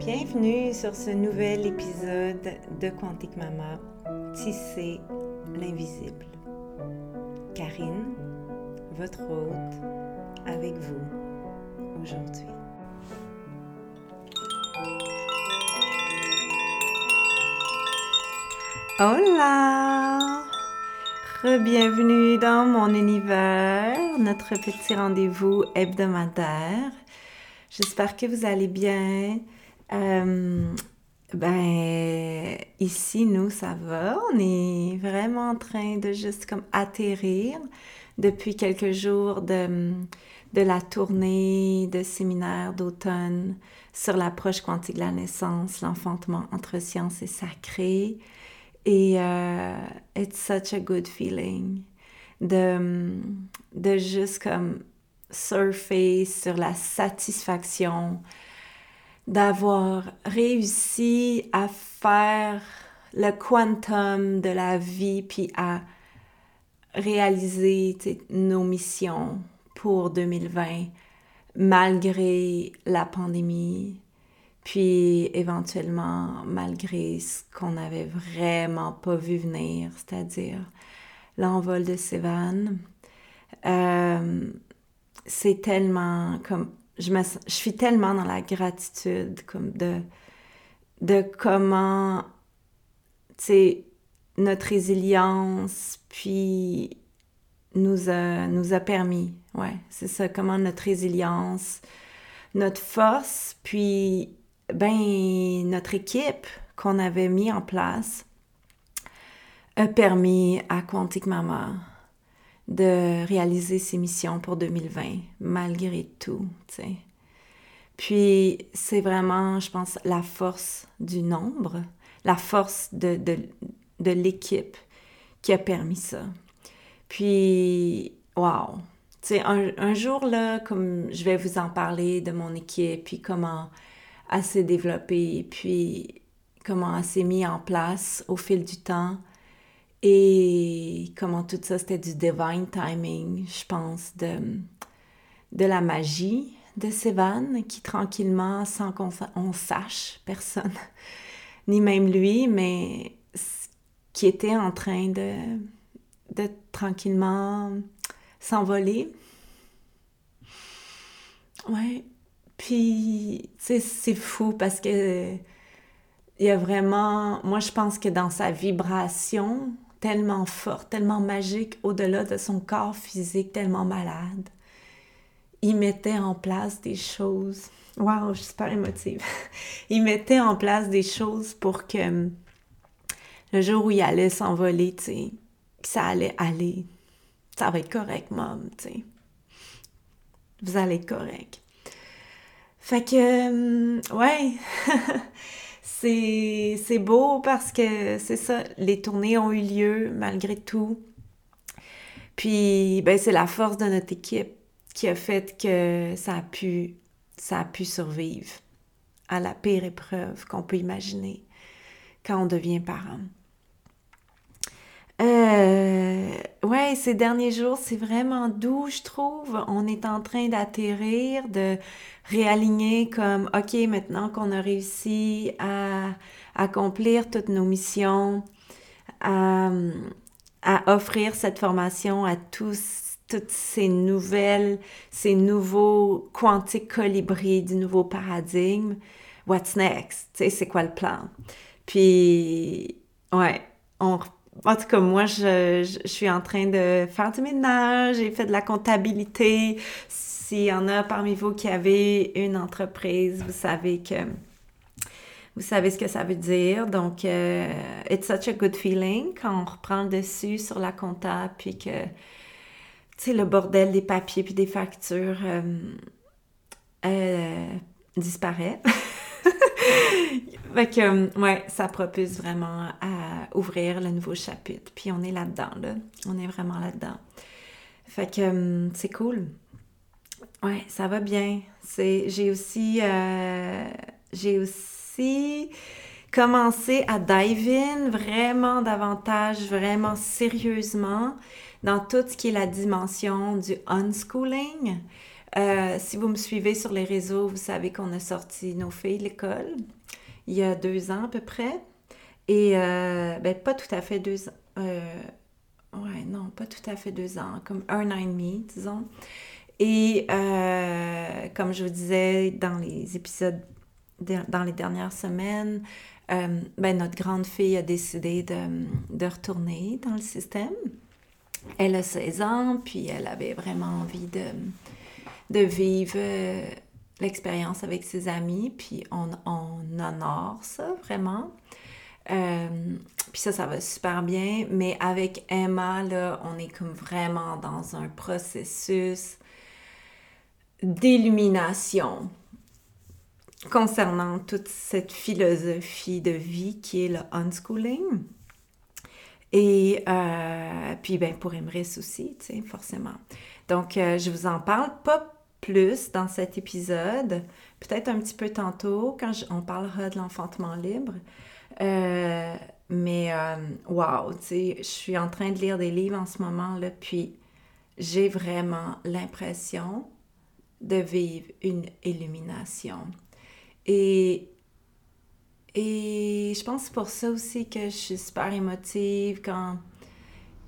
Bienvenue sur ce nouvel épisode de Quantique Mama, Tisser l'invisible. Karine, votre hôte, avec vous aujourd'hui. Hola! Bienvenue dans mon univers, notre petit rendez-vous hebdomadaire. J'espère que vous allez bien. Euh, ben, ici, nous, ça va. On est vraiment en train de juste comme atterrir depuis quelques jours de, de la tournée de séminaire d'automne sur l'approche quantique de la naissance, l'enfantement entre science et sacré. Et uh, it's such a good feeling de, de juste comme surfer sur la satisfaction d'avoir réussi à faire le quantum de la vie, puis à réaliser nos missions pour 2020 malgré la pandémie, puis éventuellement malgré ce qu'on n'avait vraiment pas vu venir, c'est-à-dire l'envol de Sévan. Euh, c'est tellement comme je, suis tellement dans la gratitude comme de, de comment, tu notre résilience, puis nous a, nous a permis, ouais, c'est ça, comment notre résilience, notre force, puis, ben, notre équipe qu'on avait mis en place a permis à Quantique Mama de réaliser ses missions pour 2020, malgré tout. Puis c'est vraiment, je pense, la force du nombre, la force de, de, de l'équipe qui a permis ça. Puis, wow! Tu sais, un, un, jour, là, comme je vais vous en parler de mon équipe, puis comment elle s'est développée, puis comment elle s'est mise en place au fil du temps, et comment tout ça, c'était du divine timing, je pense, de, de la magie de Sévan, qui tranquillement, sans qu'on sache, personne, ni même lui, mais qui était en train de, de tranquillement s'envoler. Ouais. Puis, c'est fou parce que il y a vraiment, moi je pense que dans sa vibration, tellement forte, tellement magique, au-delà de son corps physique tellement malade. Il mettait en place des choses. Waouh, je suis super émotive. il mettait en place des choses pour que hum, le jour où il allait s'envoler, tu sais, ça allait aller. Ça va être correct, mom, tu sais. Vous allez être correct. Fait que, hum, ouais. c'est beau parce que c'est ça, les tournées ont eu lieu malgré tout. Puis, ben, c'est la force de notre équipe qui a fait que ça a ça a pu survivre à la pire épreuve qu'on peut imaginer quand on devient parent. Euh, ouais, ces derniers jours, c'est vraiment doux, je trouve. On est en train d'atterrir, de réaligner comme, OK, maintenant qu'on a réussi à accomplir toutes nos missions, à, offrir cette formation à tous, toutes ces nouvelles, ces nouveaux quantiques colibris du nouveau paradigme. What's next? Tu sais, c'est quoi le plan? Puis, ouais, on en tout cas, moi, je, suis en train de faire du ménage, j'ai fait de la comptabilité. S'il y en a parmi vous qui avez une entreprise, vous savez que vous savez ce que ça veut dire. Donc, euh, it's such a good feeling quand on reprend le dessus sur la compta, puis que, tu sais, le bordel des papiers puis des factures euh, euh, disparaît. fait que, ouais, ça propulse vraiment à ouvrir le nouveau chapitre. Puis on est là-dedans, là. On est vraiment là-dedans. Fait que hum, c'est cool. Ouais, ça va bien. C'est, j'ai aussi, euh, j'ai aussi commencé à dive in vraiment davantage, vraiment sérieusement dans tout ce qui est la dimension du unschooling. Euh, si vous me suivez sur les réseaux, vous savez qu'on a sorti Nos filles l'école il y a deux ans à peu près. Et euh, ben, pas tout à fait deux ans. Euh, ouais, non, pas tout à fait deux ans, comme un an et demi, disons. Et comme je vous disais dans les épisodes, dans les dernières semaines, ben, notre grande fille a décidé de, de retourner dans le système. Elle a 16 ans, puis elle avait vraiment envie de, de vivre euh, l'expérience avec ses amis, puis on, on honore ça vraiment. Euh, puis ça, ça va super bien. Mais avec Emma, là, on est comme vraiment dans un processus d'illumination concernant toute cette philosophie de vie qui est le unschooling. Et euh, puis, ben, pour Emrys aussi, tu sais, forcément. Donc, euh, je vous en parle pas plus dans cet épisode, peut-être un petit peu tantôt quand on parlera de l'enfantement libre. Euh, mais, wow, tu sais, je suis en train de lire des livres en ce moment, là, puis j'ai vraiment l'impression de vivre une illumination. Et et je pense que c'est pour ça aussi que je suis super émotive quand,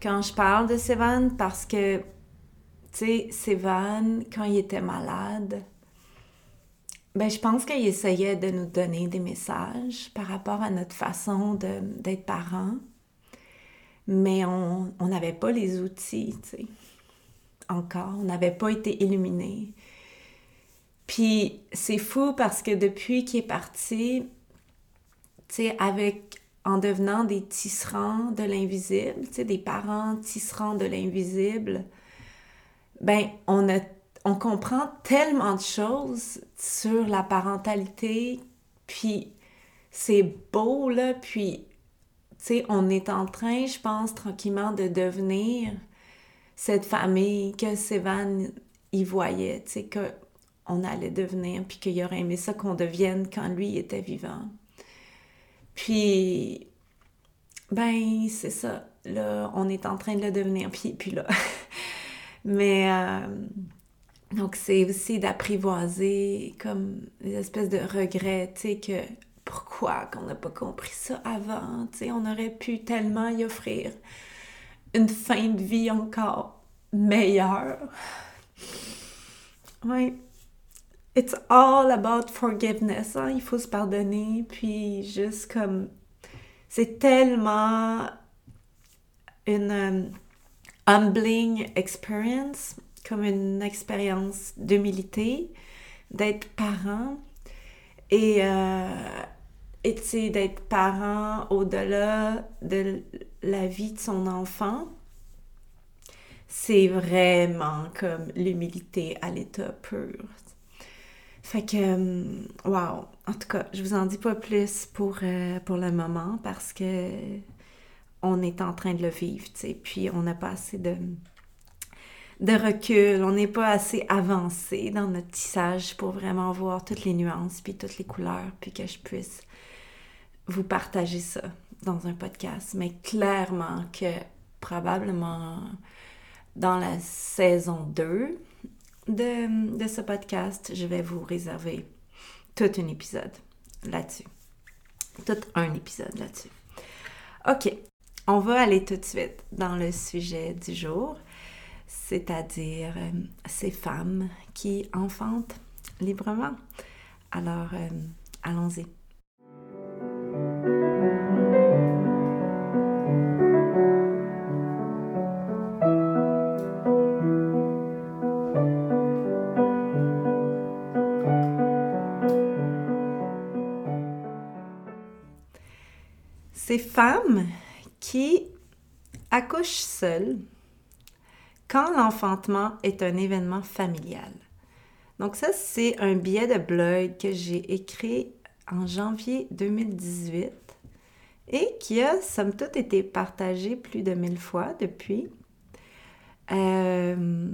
quand je parle de Sévan, parce que, tu sais, Sévan, quand il était malade, ben, je pense qu'il essayait de nous donner des messages par rapport à notre façon d'être parents, mais on n'avait pas les outils, tu sais, encore, on n'avait pas été illuminés. Puis c'est fou parce que depuis qu'il est parti, avec en devenant des tisserands de l'invisible, des parents tisserands de l'invisible, ben on a on comprend tellement de choses sur la parentalité, puis c'est beau là, puis tu sais, on est en train, je pense, tranquillement de devenir cette famille que Sévan y voyait, tu sais, qu'on allait devenir, puis qu'il aurait aimé ça qu'on devienne quand lui était vivant. Puis, ben, c'est ça. Là, on est en train de le devenir. Puis, puis là. Mais, euh, donc, c'est aussi d'apprivoiser comme des espèces de regrets, tu sais, que pourquoi qu'on n'a pas compris ça avant, tu sais, on aurait pu tellement y offrir une fin de vie encore meilleure. Oui. It's all about forgiveness. Hein? Il faut se pardonner, puis juste comme. C'est tellement une um, humbling experience, comme une expérience d'humilité, d'être parent et, euh, et d'être parent au-delà de la vie de son enfant. C'est vraiment comme l'humilité à l'état pur. Fait que, euh, wow! En tout cas, je vous en dis pas plus pour, euh, pour le moment parce que on est en train de le vivre, tu sais. Puis on n'a pas assez de, de recul, on n'est pas assez avancé dans notre tissage pour vraiment voir toutes les nuances, puis toutes les couleurs, puis que je puisse vous partager ça dans un podcast. Mais clairement que probablement dans la saison 2, de, ce podcast, je vais vous réserver tout un épisode là-dessus. Tout un épisode là-dessus. OK, on va aller tout de suite dans le sujet du jour, c'est-à-dire euh, ces femmes qui enfantent librement. Alors, euh, allons-y. ces femmes qui accouchent seules quand l'enfantement est un événement familial. Donc ça, c'est un billet de blog que j'ai écrit en janvier 2018 et qui a, somme toute, été partagé plus de mille fois depuis. Euh,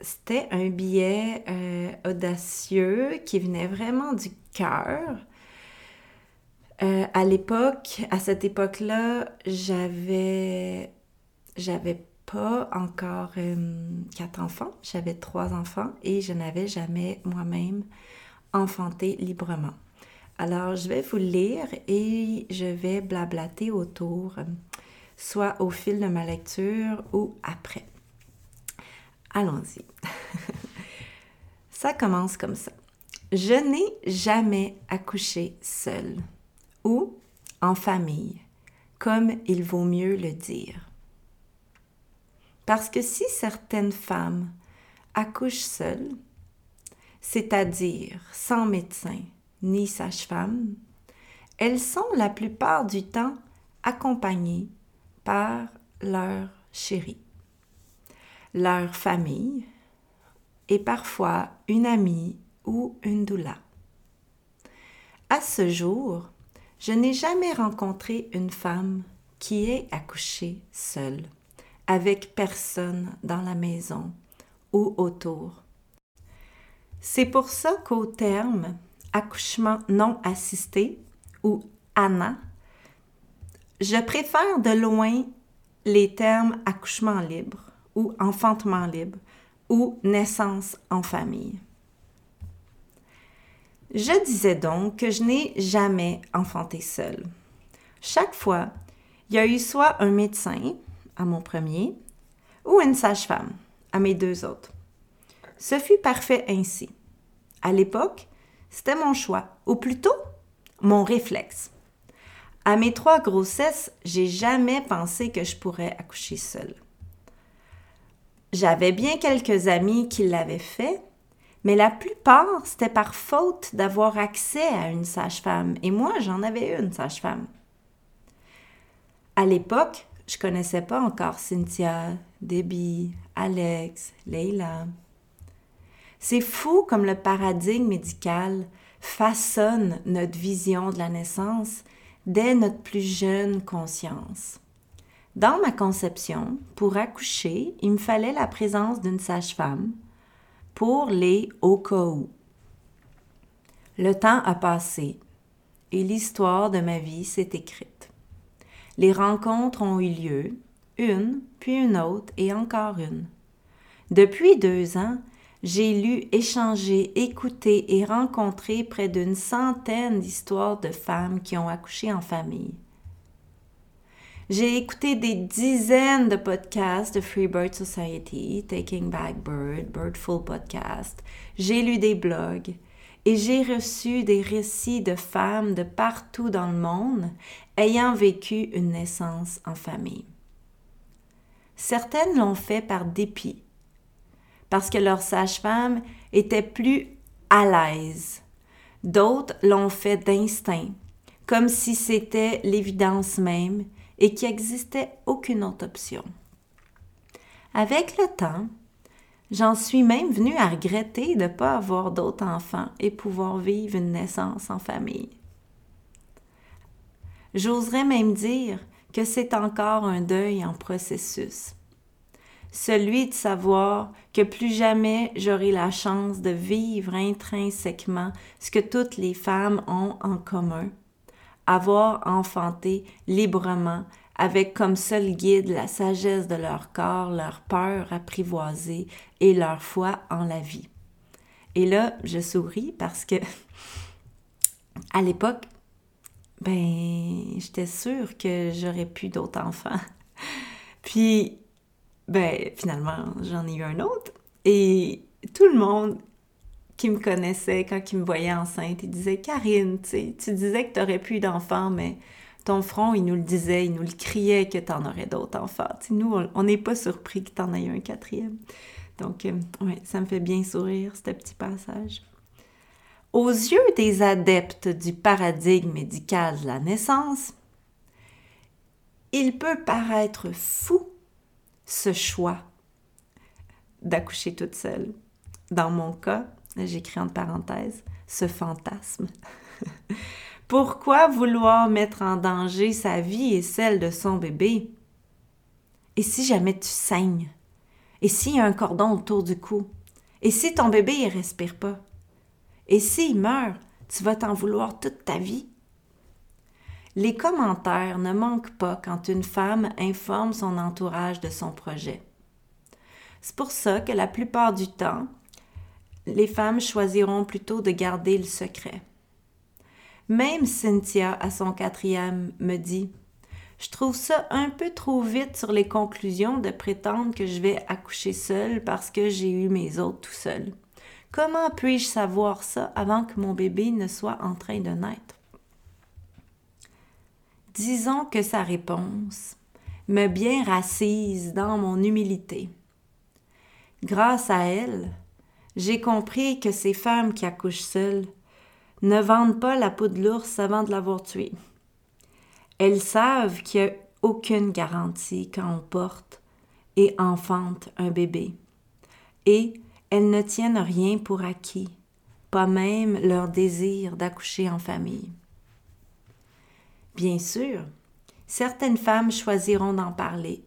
c'était un billet euh, audacieux qui venait vraiment du cœur euh, à l'époque, à cette époque-là, j'avais, j'avais pas encore euh, quatre enfants, j'avais trois enfants et je n'avais jamais moi-même enfanté librement. Alors, je vais vous lire et je vais blablater autour, soit au fil de ma lecture ou après. Allons-y. ça commence comme ça. Je n'ai jamais accouché seule ou en famille, comme il vaut mieux le dire. Parce que si certaines femmes accouchent seules, c'est-à-dire sans médecin ni sage-femme, elles sont la plupart du temps accompagnées par leur chéri, leur famille et parfois une amie ou une doula. À ce jour, je n'ai jamais rencontré une femme qui ait accouché seule avec personne dans la maison ou autour. C'est pour ça qu'au terme accouchement non assisté ou ANA, je préfère de loin les termes accouchement libre ou enfantement libre ou naissance en famille. Je disais donc que je n'ai jamais enfanté seule. Chaque fois, il y a eu soit un médecin, à mon premier, ou une sage-femme, à mes deux autres. Ce fut parfait ainsi. À l'époque, c'était mon choix, ou plutôt mon réflexe. À mes trois grossesses, j'ai jamais pensé que je pourrais accoucher seule. J'avais bien quelques amis qui l'avaient fait, mais la plupart, c'était par faute d'avoir accès à une sage-femme, et moi, j'en avais une sage-femme. À l'époque, je connaissais pas encore Cynthia, Debbie, Alex, Leila. C'est fou comme le paradigme médical façonne notre vision de la naissance dès notre plus jeune conscience. Dans ma conception, pour accoucher, il me fallait la présence d'une sage-femme pour les au. Le temps a passé et l'histoire de ma vie s'est écrite. Les rencontres ont eu lieu, une, puis une autre et encore une. Depuis deux ans, j'ai lu, échangé, écouté et rencontré près d'une centaine d'histoires de femmes qui ont accouché en famille. J'ai écouté des dizaines de podcasts de Free Bird Society, Taking Back Bird, Birdful Podcast. J'ai lu des blogs et j'ai reçu des récits de femmes de partout dans le monde ayant vécu une naissance en famille. Certaines l'ont fait par dépit, parce que leur sage-femme était plus à l'aise. D'autres l'ont fait d'instinct, comme si c'était l'évidence même et qu'il n'existait aucune autre option. Avec le temps, j'en suis même venue à regretter de ne pas avoir d'autres enfants et pouvoir vivre une naissance en famille. J'oserais même dire que c'est encore un deuil en processus. Celui de savoir que plus jamais j'aurai la chance de vivre intrinsèquement ce que toutes les femmes ont en commun, avoir enfanté librement avec comme seul guide la sagesse de leur corps, leur peur apprivoisée et leur foi en la vie. Et là, je souris parce que à l'époque, ben, j'étais sûre que j'aurais pu d'autres enfants. Puis, ben, finalement, j'en ai eu un autre. Et tout le monde qui me connaissait, quand il me voyait enceinte, il disait Karine, tu disais que tu n'aurais plus d'enfants, mais ton front, il nous le disait, il nous le criait que tu en aurais d'autres enfants. nous, on n'est pas surpris que tu en aies un quatrième. Donc, euh, ouais, ça me fait bien sourire, ce petit passage. Aux yeux des adeptes du paradigme médical de la naissance, il peut paraître fou ce choix d'accoucher toute seule. Dans mon cas, j'écris entre parenthèses, ce fantasme. Pourquoi vouloir mettre en danger sa vie et celle de son bébé? Et si jamais tu saignes? Et s'il y a un cordon autour du cou? Et si ton bébé ne respire pas? Et s'il meurt, tu vas t'en vouloir toute ta vie? les commentaires ne manquent pas quand une femme informe son entourage de son projet. C'est pour ça que la plupart du temps, les femmes choisiront plutôt de garder le secret. Même Cynthia, à son quatrième, me dit Je trouve ça un peu trop vite sur les conclusions de prétendre que je vais accoucher seule parce que j'ai eu mes autres tout seul. Comment puis-je savoir ça avant que mon bébé ne soit en train de naître? Disons que sa réponse me bien rassise dans mon humilité. Grâce à elle, j'ai compris que ces femmes qui accouchent seules ne vendent pas la peau de l'ours avant de l'avoir tué. Elles savent qu'il n'y a aucune garantie quand on porte et enfante un bébé. Et elles ne tiennent rien pour acquis, pas même leur désir d'accoucher en famille. Bien sûr, certaines femmes choisiront d'en parler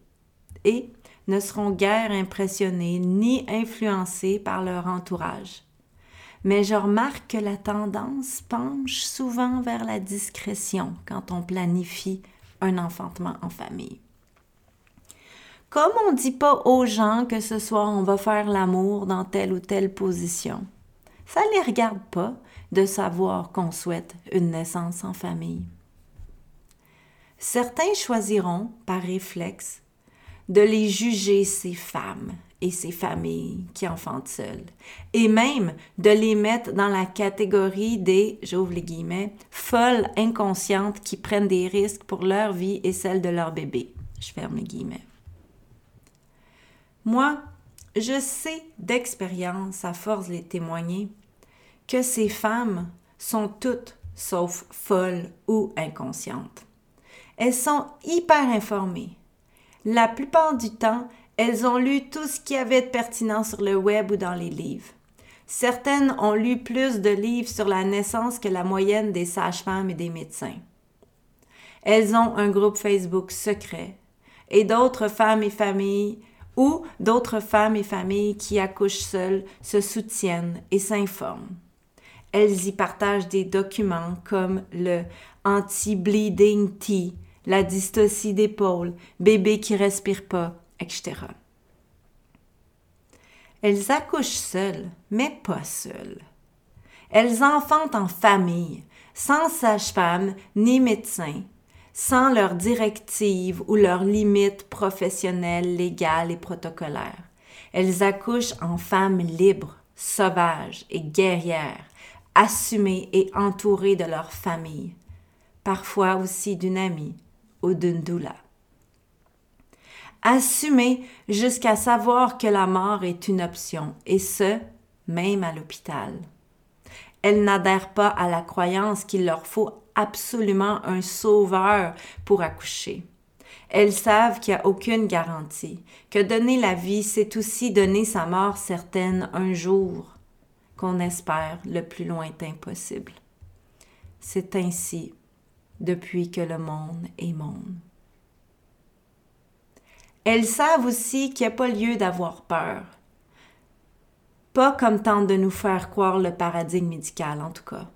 et ne seront guère impressionnées ni influencées par leur entourage. Mais je remarque que la tendance penche souvent vers la discrétion quand on planifie un enfantement en famille. Comme on ne dit pas aux gens que ce soir on va faire l'amour dans telle ou telle position, ça ne les regarde pas de savoir qu'on souhaite une naissance en famille. Certains choisiront, par réflexe, de les juger ces femmes et ces familles qui enfantent seules, et même de les mettre dans la catégorie des, j'ouvre les guillemets, folles inconscientes qui prennent des risques pour leur vie et celle de leur bébé. Je ferme les guillemets. Moi, je sais d'expérience, à force de les témoigner, que ces femmes sont toutes sauf folles ou inconscientes. Elles sont hyper informées. La plupart du temps, elles ont lu tout ce qui avait de pertinent sur le web ou dans les livres. Certaines ont lu plus de livres sur la naissance que la moyenne des sages-femmes et des médecins. Elles ont un groupe Facebook secret et d'autres femmes et familles ou d'autres femmes et familles qui accouchent seules se soutiennent et s'informent. Elles y partagent des documents comme le anti-bleeding tea la dystocie d'épaule, bébé qui respire pas, etc. Elles accouchent seules, mais pas seules. Elles enfantent en famille, sans sage-femme ni médecin, sans leurs directives ou leurs limites professionnelles, légales et protocolaires. Elles accouchent en femmes libres, sauvages et guerrières, assumées et entourées de leur famille, parfois aussi d'une amie, d'une doula. Assumer jusqu'à savoir que la mort est une option, et ce, même à l'hôpital. Elles n'adhèrent pas à la croyance qu'il leur faut absolument un sauveur pour accoucher. Elles savent qu'il n'y a aucune garantie, que donner la vie, c'est aussi donner sa mort certaine un jour, qu'on espère le plus lointain possible. C'est ainsi depuis que le monde est monde. Elles savent aussi qu'il n'y a pas lieu d'avoir peur. Pas comme tente de nous faire croire le paradigme médical, en tout cas.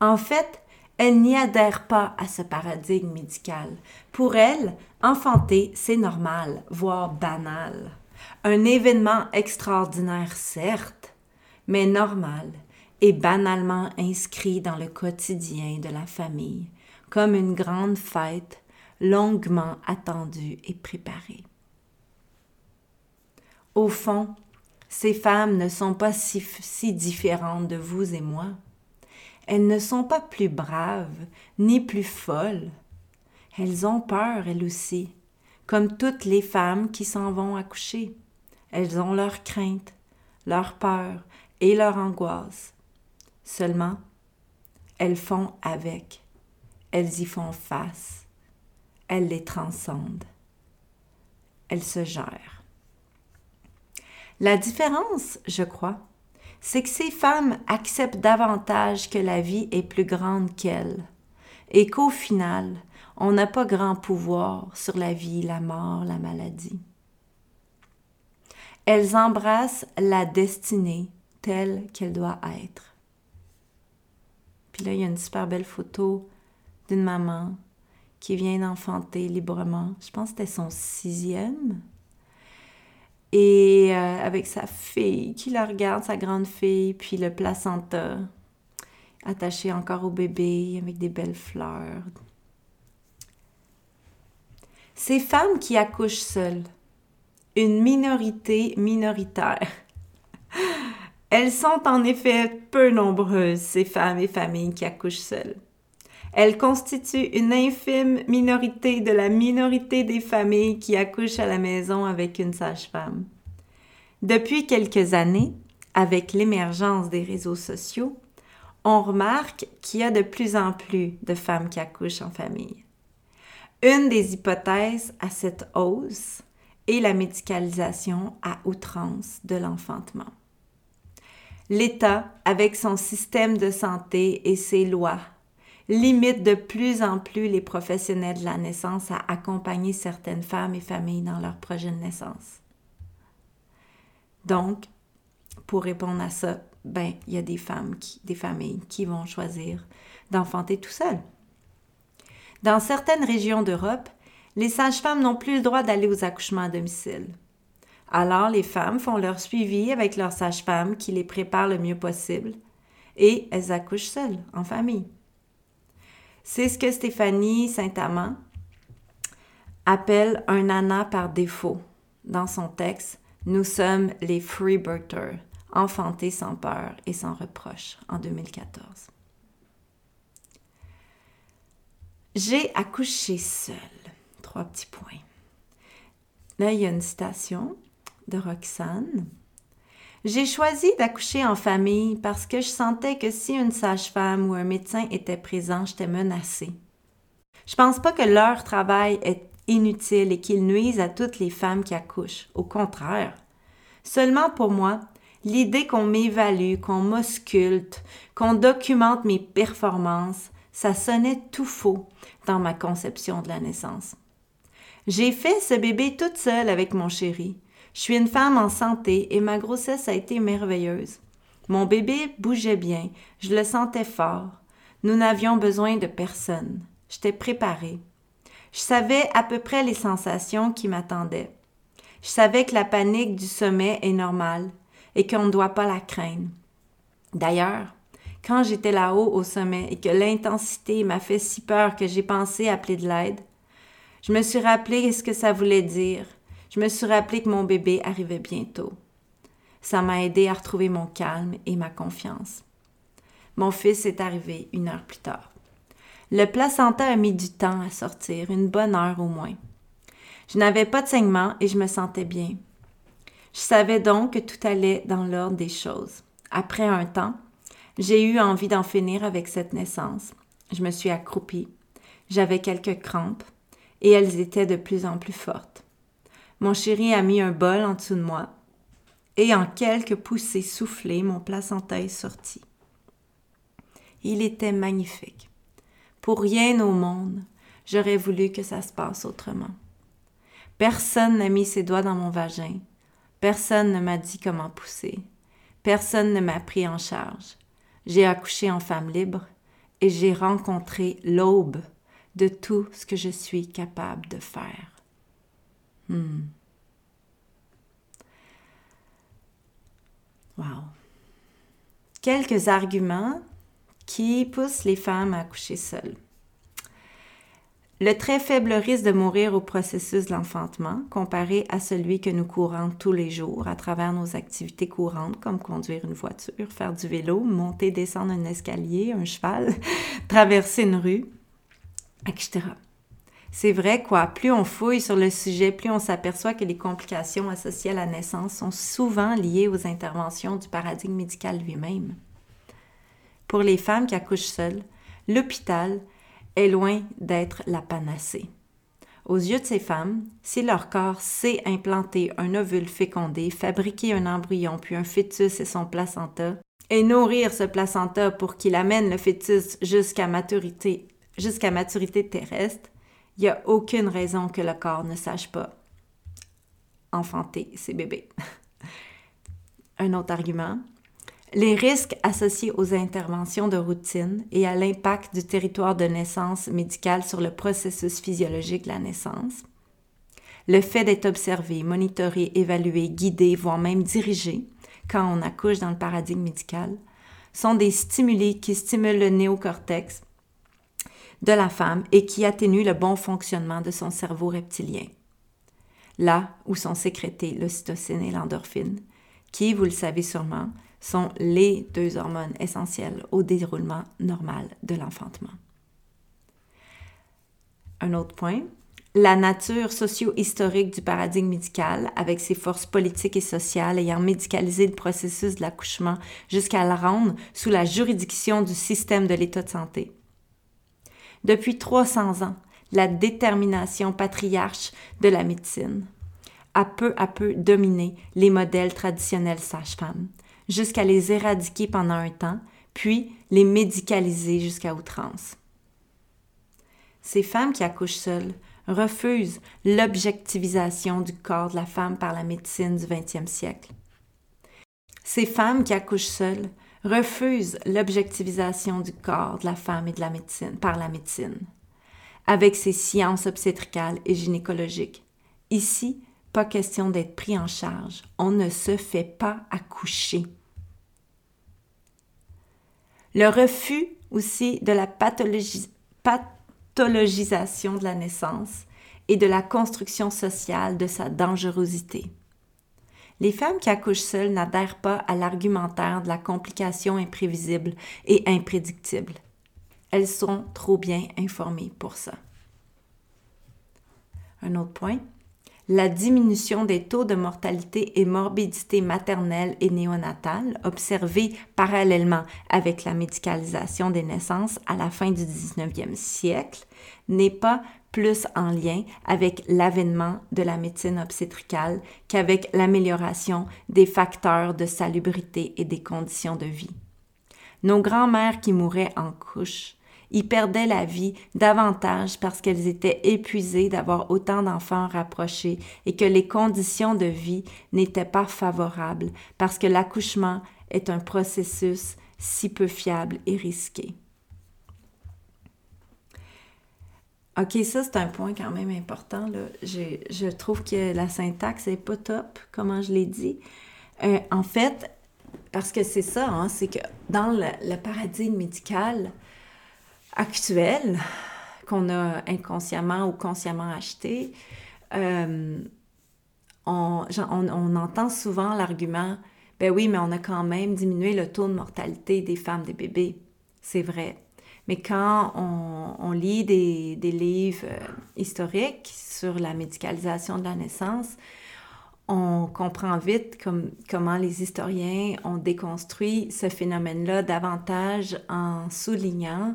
En fait, elles n'y adhèrent pas à ce paradigme médical. Pour elles, enfanter, c'est normal, voire banal. Un événement extraordinaire, certes, mais normal et banalement inscrit dans le quotidien de la famille, comme une grande fête longuement attendue et préparée. Au fond, ces femmes ne sont pas si, si, différentes de vous et moi. Elles ne sont pas plus braves, ni plus folles. Elles ont peur, elles aussi, comme toutes les femmes qui s'en vont accoucher. Elles ont leurs craintes, leurs peurs et leurs angoisses. Seulement, elles font avec elles y font face, elles les transcendent, elles se gèrent. La différence, je crois, c'est que ces femmes acceptent davantage que la vie est plus grande qu'elles et qu'au final, on n'a pas grand pouvoir sur la vie, la mort, la maladie. Elles embrassent la destinée telle qu'elle doit être. Puis là, il y a une super belle photo d'une maman qui vient d'enfanter librement. Je pense que c'était son sixième. Et euh, avec sa fille qui la regarde, sa grande fille, puis le placenta attaché encore au bébé avec des belles fleurs. Ces femmes qui accouchent seules, une minorité minoritaire. Elles sont en effet peu nombreuses, ces femmes et familles qui accouchent seules. Elles constituent une infime minorité de la minorité des familles qui accouchent à la maison avec une sage-femme. Depuis quelques années, avec l'émergence des réseaux sociaux, on remarque qu'il y a de plus en plus de femmes qui accouchent en famille. Une des hypothèses à cette hausse est la médicalisation à outrance de l'enfantement. L'État, avec son système de santé et ses lois, limite de plus en plus les professionnels de la naissance à accompagner certaines femmes et familles dans leur projet de naissance. Donc, pour répondre à ça, ben, il y a des femmes, des familles qui vont choisir d'enfanter tout seul. Dans certaines régions d'Europe, les sages-femmes n'ont plus le droit d'aller aux accouchements à domicile. Alors, les femmes font leur suivi avec leur sage-femme qui les prépare le mieux possible et elles accouchent seules, en famille. C'est ce que Stéphanie Saint-Amand appelle un nana par défaut dans son texte Nous sommes les freebirthers, enfantés sans peur et sans reproche en 2014. J'ai accouché seule. Trois petits points. Là, il y a une citation de Roxane. J'ai choisi d'accoucher en famille parce que je sentais que si une sage-femme ou un médecin était présent, j'étais menacée. Je pense pas que leur travail est inutile et qu'il nuise à toutes les femmes qui accouchent. Au contraire. Seulement pour moi, l'idée qu'on m'évalue, qu'on m'ausculte, qu'on documente mes performances, ça sonnait tout faux dans ma conception de la naissance. J'ai fait ce bébé toute seule avec mon chéri. Je suis une femme en santé et ma grossesse a été merveilleuse. Mon bébé bougeait bien, je le sentais fort. Nous n'avions besoin de personne. J'étais préparée. Je savais à peu près les sensations qui m'attendaient. Je savais que la panique du sommet est normale et qu'on ne doit pas la craindre. D'ailleurs, quand j'étais là-haut au sommet et que l'intensité m'a fait si peur que j'ai pensé appeler de l'aide, je me suis rappelé ce que ça voulait dire je me suis rappelé que mon bébé arrivait bientôt. Ça m'a aidé à retrouver mon calme et ma confiance. Mon fils est arrivé une heure plus tard. Le placenta a mis du temps à sortir, une bonne heure au moins. Je n'avais pas de saignement et je me sentais bien. Je savais donc que tout allait dans l'ordre des choses. Après un temps, j'ai eu envie d'en finir avec cette naissance. Je me suis accroupie. J'avais quelques crampes et elles étaient de plus en plus fortes. Mon chéri a mis un bol en dessous de moi, et en quelques poussées soufflées, mon placenta est sorti. Il était magnifique. Pour rien au monde, j'aurais voulu que ça se passe autrement. Personne n'a mis ses doigts dans mon vagin. Personne ne m'a dit comment pousser. Personne ne m'a pris en charge. J'ai accouché en femme libre et j'ai rencontré l'aube de tout ce que je suis capable de faire. Hmm. Wow. Quelques arguments qui poussent les femmes à accoucher seules. Le très faible risque de mourir au processus de l'enfantement comparé à celui que nous courons tous les jours à travers nos activités courantes comme conduire une voiture, faire du vélo, monter, descendre un escalier, un cheval, traverser une rue, etc. C'est vrai, quoi. Plus on fouille sur le sujet, plus on s'aperçoit que les complications associées à la naissance sont souvent liées aux interventions du paradigme médical lui-même. Pour les femmes qui accouchent seules, l'hôpital est loin d'être la panacée. Aux yeux de ces femmes, si leur corps sait implanter un ovule fécondé, fabriquer un embryon puis un fœtus et son placenta, et nourrir ce placenta pour qu'il amène le fœtus jusqu'à maturité, jusqu'à maturité terrestre, il n'y a aucune raison que le corps ne sache pas enfanter ses bébés. Un autre argument, Les risques associés aux interventions de routine et à l'impact du territoire de naissance médicale sur le processus physiologique de la naissance. Le fait d'être observé, monitoré, évalué, guidé, voire même dirigé quand on accouche dans le paradigme médical sont des stimuli qui stimulent le néocortex de la femme et qui atténuent le bon fonctionnement de son cerveau reptilien. Là où sont sécrétés l'ocytocine et l'endorphine, qui, vous le savez sûrement, sont les deux hormones essentielles au déroulement normal de l'enfantement. Un autre point, la nature socio-historique du paradigme médical, avec ses forces politiques et sociales ayant médicalisé le processus de l'accouchement jusqu'à le rendre sous la juridiction du système de l'état de santé. Depuis 300 ans, la détermination patriarche de la médecine a peu à peu dominé les modèles traditionnels sage-femme, jusqu'à les éradiquer pendant un temps, puis les médicaliser jusqu'à outrance. Ces femmes qui accouchent seules refusent l'objectivisation du corps de la femme par la médecine du 20e siècle. Ces femmes qui accouchent seules refusent l'objectivisation du corps de la femme et de la médecine par la médecine, avec ses sciences obstétricales et gynécologiques. Ici, pas question d'être pris en charge. On ne se fait pas accoucher. Le refus aussi de la pathologisation de la naissance et de la construction sociale de sa dangerosité. Les femmes qui accouchent seules n'adhèrent pas à l'argumentaire de la complication imprévisible et imprédictible. Elles sont trop bien informées pour ça. Un autre point, la diminution des taux de mortalité et morbidité maternelle et néonatale observée parallèlement avec la médicalisation des naissances à la fin du 19e siècle n'est pas plus en lien avec l'avènement de la médecine obstétricale qu'avec l'amélioration des facteurs de salubrité et des conditions de vie. Nos grands-mères qui mouraient en couche y perdaient la vie davantage parce qu'elles étaient épuisées d'avoir autant d'enfants rapprochés et que les conditions de vie n'étaient pas favorables parce que l'accouchement est un processus si peu fiable et risqué. OK, ça, c'est un point quand même important. Je, trouve que la syntaxe n'est pas top, comment je l'ai dit. Euh, en fait, parce que c'est ça, hein, c'est que dans le, paradigme médical actuel, qu'on a inconsciemment ou consciemment acheté, euh, on, on, entend souvent l'argument ben oui, mais on a quand même diminué le taux de mortalité des femmes, des bébés. C'est vrai. Mais quand on, lit des, livres euh, historiques sur la médicalisation de la naissance, on comprend vite comment les historiens ont déconstruit ce phénomène-là davantage en soulignant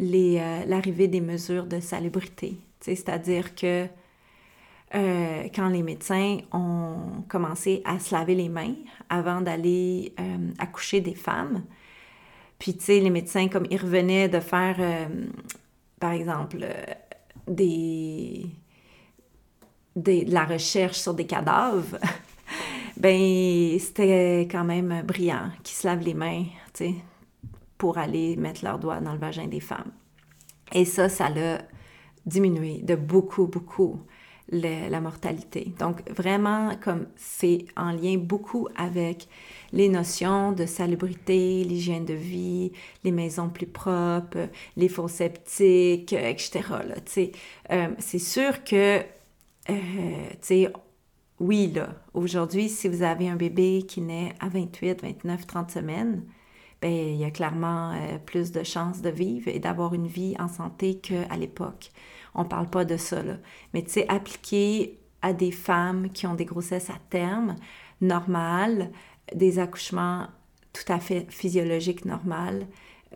euh, l'arrivée des mesures de salubrité. C'est-à-dire que euh, quand les médecins ont commencé à se laver les mains avant d'aller accoucher des femmes, puis, tu sais, les médecins, comme ils revenaient de faire, euh, par exemple, euh, des, des, de la recherche sur des cadavres, ben c'était quand même brillant qui se lavent les mains, tu sais, pour aller mettre leurs doigts dans le vagin des femmes. Et ça, ça l'a diminué de beaucoup, beaucoup la mortalité. Donc, vraiment, comme c'est en lien beaucoup avec les notions de salubrité, l'hygiène de vie, les maisons plus propres, les faux sceptiques, etc. Euh, c'est sûr que, euh, oui, là, aujourd'hui, si vous avez un bébé qui naît à 28, 29, 30 semaines, ben, il y a clairement euh, plus de chances de vivre et d'avoir une vie en santé qu'à l'époque. On parle pas de ça, là. Mais tu sais, appliqué à des femmes qui ont des grossesses à terme normales, des accouchements tout à fait physiologiques normales,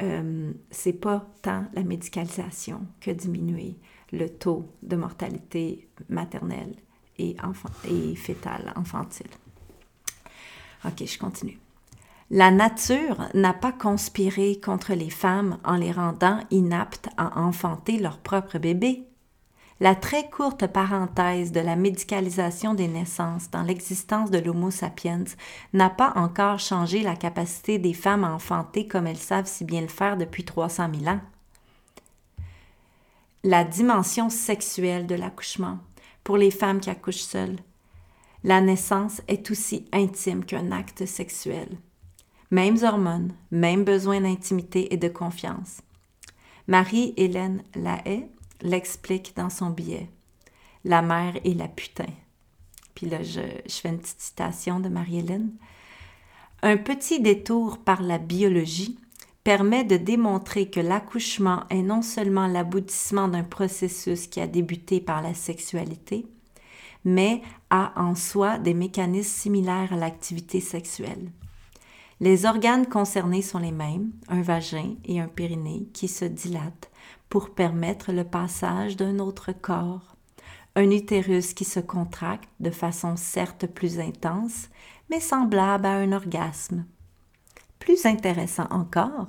euh, c'est pas tant la médicalisation que diminuer le taux de mortalité maternelle et, enfant, et infantile. OK, je continue. La nature n'a pas conspiré contre les femmes en les rendant inaptes à enfanter leur propre bébé. La très courte parenthèse de la médicalisation des naissances dans l'existence de l'Homo sapiens n'a pas encore changé la capacité des femmes à enfanter comme elles savent si bien le faire depuis 300 000 ans. La dimension sexuelle de l'accouchement pour les femmes qui accouchent seules. La naissance est aussi intime qu'un acte sexuel. Mêmes hormones, mêmes besoins d'intimité et de confiance. Marie-Hélène Lahaye l'explique dans son billet. La mère est la putain. Puis là, je, je fais une petite citation de Marie-Hélène. Un petit détour par la biologie permet de démontrer que l'accouchement est non seulement l'aboutissement d'un processus qui a débuté par la sexualité, mais a en soi des mécanismes similaires à l'activité sexuelle. Les organes concernés sont les mêmes, un vagin et un périnée qui se dilatent pour permettre le passage d'un autre corps, un utérus qui se contracte de façon certes plus intense, mais semblable à un orgasme. Plus intéressant encore,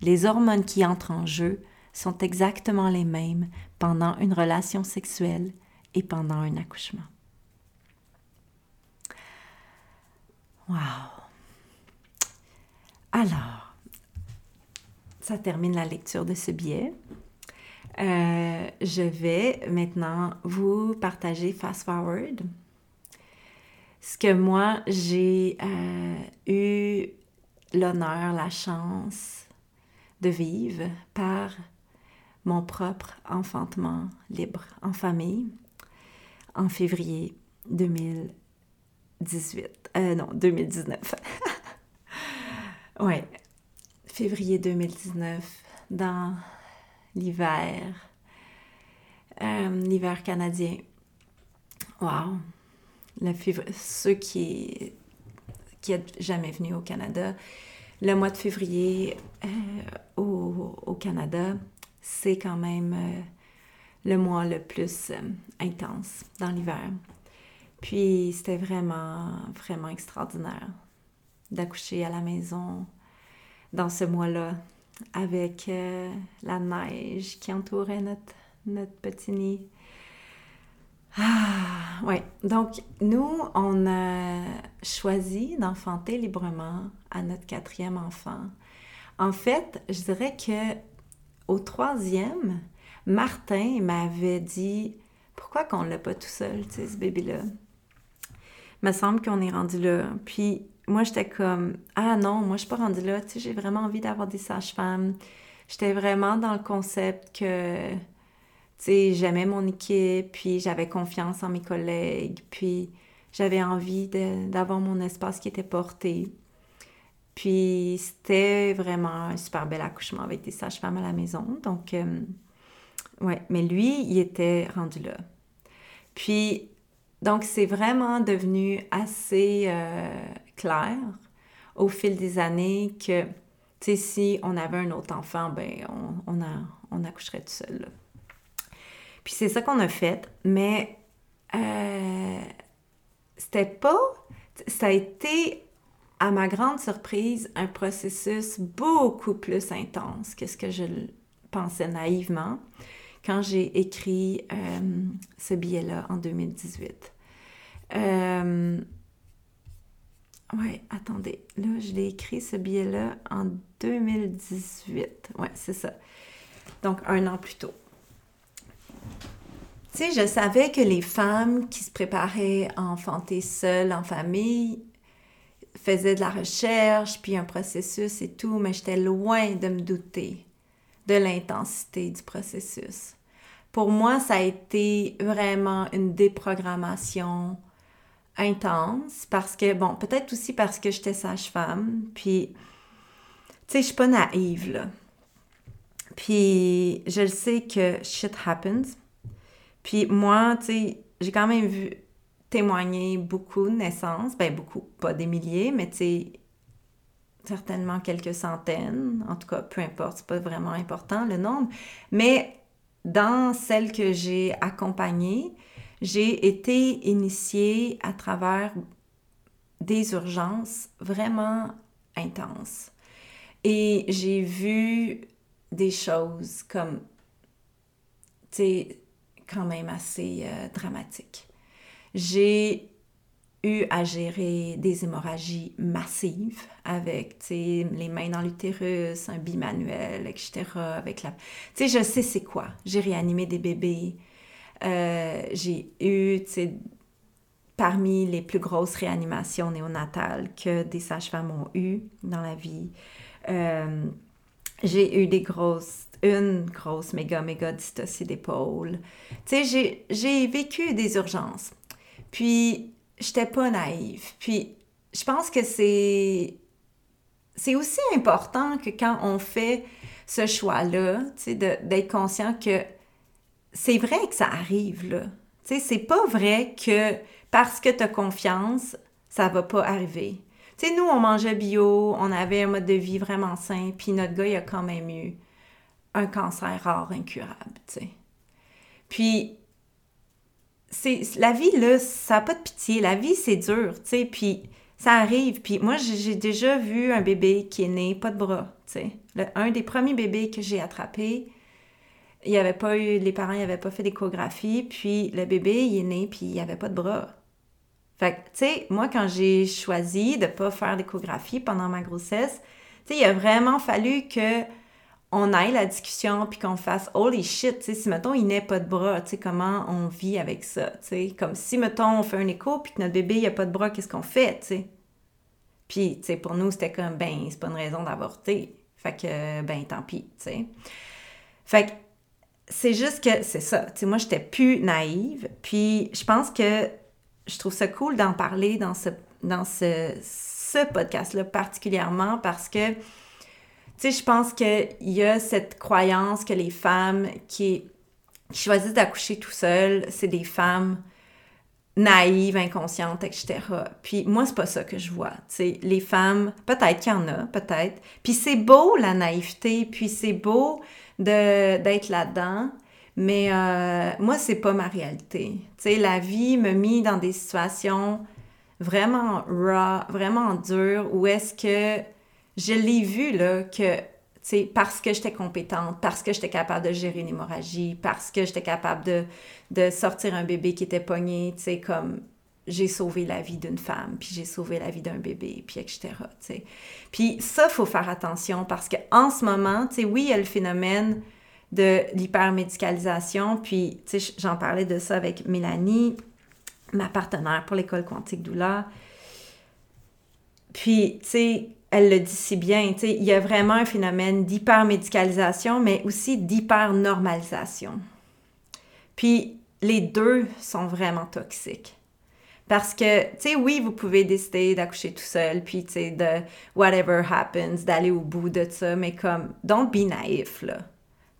les hormones qui entrent en jeu sont exactement les mêmes pendant une relation sexuelle et pendant un accouchement. Wow! Alors, ça termine la lecture de ce billet. Euh, je vais maintenant vous partager Fast Forward. Ce que moi, j'ai euh, eu l'honneur, la chance de vivre par mon propre enfantement libre en famille en février 2018. Euh, non, 2019. ouais, février 2019, dans l'hiver, euh, l'hiver canadien. Wow! Le ceux qui qui jamais venus au Canada, le mois de février euh, au, au, Canada, c'est quand même euh, le mois le plus intense dans l'hiver. Puis c'était vraiment, vraiment extraordinaire d'accoucher à la maison dans ce mois-là avec la neige qui entourait notre, notre petit nid. Ah, ouais. Donc, nous, on a choisi d'enfanter librement à notre quatrième enfant. En fait, je dirais que au troisième, Martin m'avait dit pourquoi qu'on l'a pas tout seul, tu sais, ce bébé-là? Me semble qu'on est rendu là. Puis moi, j'étais comme ah non, moi, je suis pas rendue là. Tu sais, j'ai vraiment envie d'avoir des sages-femmes. J'étais vraiment dans le concept que sais, j'aimais mon équipe, puis j'avais confiance en mes collègues, puis j'avais envie d'avoir mon espace qui était porté. Puis c'était vraiment un super bel accouchement avec des sages-femmes à la maison. Donc, euh, ouais, mais lui, il était rendu là. Puis, donc, c'est vraiment devenu assez euh, au fil des années que, si on avait un autre enfant, ben, on, a, on accoucherait tout seul. Puis c'est ça qu'on a fait, mais euh, c'était pas. Ça a été, à ma grande surprise, un processus beaucoup plus intense que ce que je pensais naïvement quand j'ai écrit euh, ce billet-là en 2018. Euh, ouais, attendez. Là, je l'ai écrit ce billet-là en 2018. Ouais, c'est ça. Donc, un an plus tôt. Tu sais, je savais que les femmes qui se préparaient à enfanter seules en famille faisaient de la recherche, puis un processus et tout, mais j'étais loin de me douter de l'intensité du processus. Pour moi, ça a été vraiment une déprogrammation intense parce que, bon, peut-être aussi parce que j'étais sage-femme, puis, tu sais, je suis pas naïve, là. Puis, je le sais que shit happens, puis moi, tu sais, j'ai quand même vu témoigner beaucoup de naissances, ben beaucoup, pas des milliers, mais tu sais, certainement quelques centaines, en tout cas, peu importe, c'est pas vraiment important le nombre, mais dans celles que j'ai accompagnées, j'ai été initiée à travers des urgences vraiment intenses. Et j'ai vu des choses comme, tu sais, quand même assez euh, dramatique. J'ai eu à gérer des hémorragies massives avec, les mains dans l'utérus, un bimanuel, etc. Tu sais, je sais c'est quoi. J'ai réanimé des bébés. Euh, j'ai eu, parmi les plus grosses réanimations néonatales que des sages-femmes ont eues dans la vie. Euh, j'ai eu des grosses, une grosse méga, méga dystocie d'épaule. Tu sais, j'ai vécu des urgences. Puis, j'étais pas naïve. Puis, je pense que c'est c'est aussi important que quand on fait ce choix-là, d'être conscient que c'est vrai que ça arrive, là. Tu sais, c'est pas vrai que parce que tu as confiance, ça va pas arriver. Tu sais, nous, on mangeait bio, on avait un mode de vie vraiment sain, puis notre gars, il a quand même eu un cancer rare, incurable, tu sais. Puis, c'est la vie là, ça n'a pas de pitié. La vie c'est dur, tu sais. Puis ça arrive. Puis moi j'ai déjà vu un bébé qui est né pas de bras, tu sais. Un des premiers bébés que j'ai attrapé, il avait pas eu, les parents n'avaient pas fait d'échographie. Puis le bébé il est né puis il avait pas de bras. Fait que tu sais, moi quand j'ai choisi de pas faire d'échographie pendant ma grossesse, tu sais, il a vraiment fallu que on aille la discussion puis qu'on fasse holy shit, tu sais, si mettons il n'est pas de bras, tu sais, comment on vit avec ça, tu sais, comme si mettons on fait un écho puis que notre bébé il a pas de bras, qu'est-ce qu'on fait, tu sais? Puis, tu sais, pour nous c'était comme ben c'est pas une raison d'avorter, fait que ben tant pis, tu sais? Fait que c'est juste que c'est ça, tu moi j'étais plus naïve, puis je pense que je trouve ça cool d'en parler dans ce dans ce, ce podcast là particulièrement parce que tu sais, je pense qu'il y a cette croyance que les femmes qui, choisissent d'accoucher tout seules, c'est des femmes naïves, inconscientes, etc. Puis moi, c'est pas ça que je vois. Tu sais, les femmes, peut-être qu'il y en a, peut-être. Puis c'est beau, la naïveté, puis c'est beau d'être là-dedans. Mais euh, moi, c'est pas ma réalité. Tu sais, la vie me mit dans des situations vraiment raw, vraiment dures, où est-ce que je l'ai vu, là, que, tu sais, parce que j'étais compétente, parce que j'étais capable de gérer une hémorragie, parce que j'étais capable de, de sortir un bébé qui était pogné, tu sais, comme j'ai sauvé la vie d'une femme, puis j'ai sauvé la vie d'un bébé, puis etc.. Puis ça, faut faire attention parce qu'en ce moment, tu sais, oui, il y a le phénomène de l'hypermédicalisation, puis, tu sais, j'en parlais de ça avec Mélanie, ma partenaire pour l'école quantique doula. Puis, tu sais, elle le dit si bien, il y a vraiment un phénomène d'hypermédicalisation, mais aussi d'hypernormalisation. Puis les deux sont vraiment toxiques. Parce que, tu sais, oui, vous pouvez décider d'accoucher tout seul, puis, tu sais, de whatever happens, d'aller au bout de ça, mais comme, don't be naïf, là.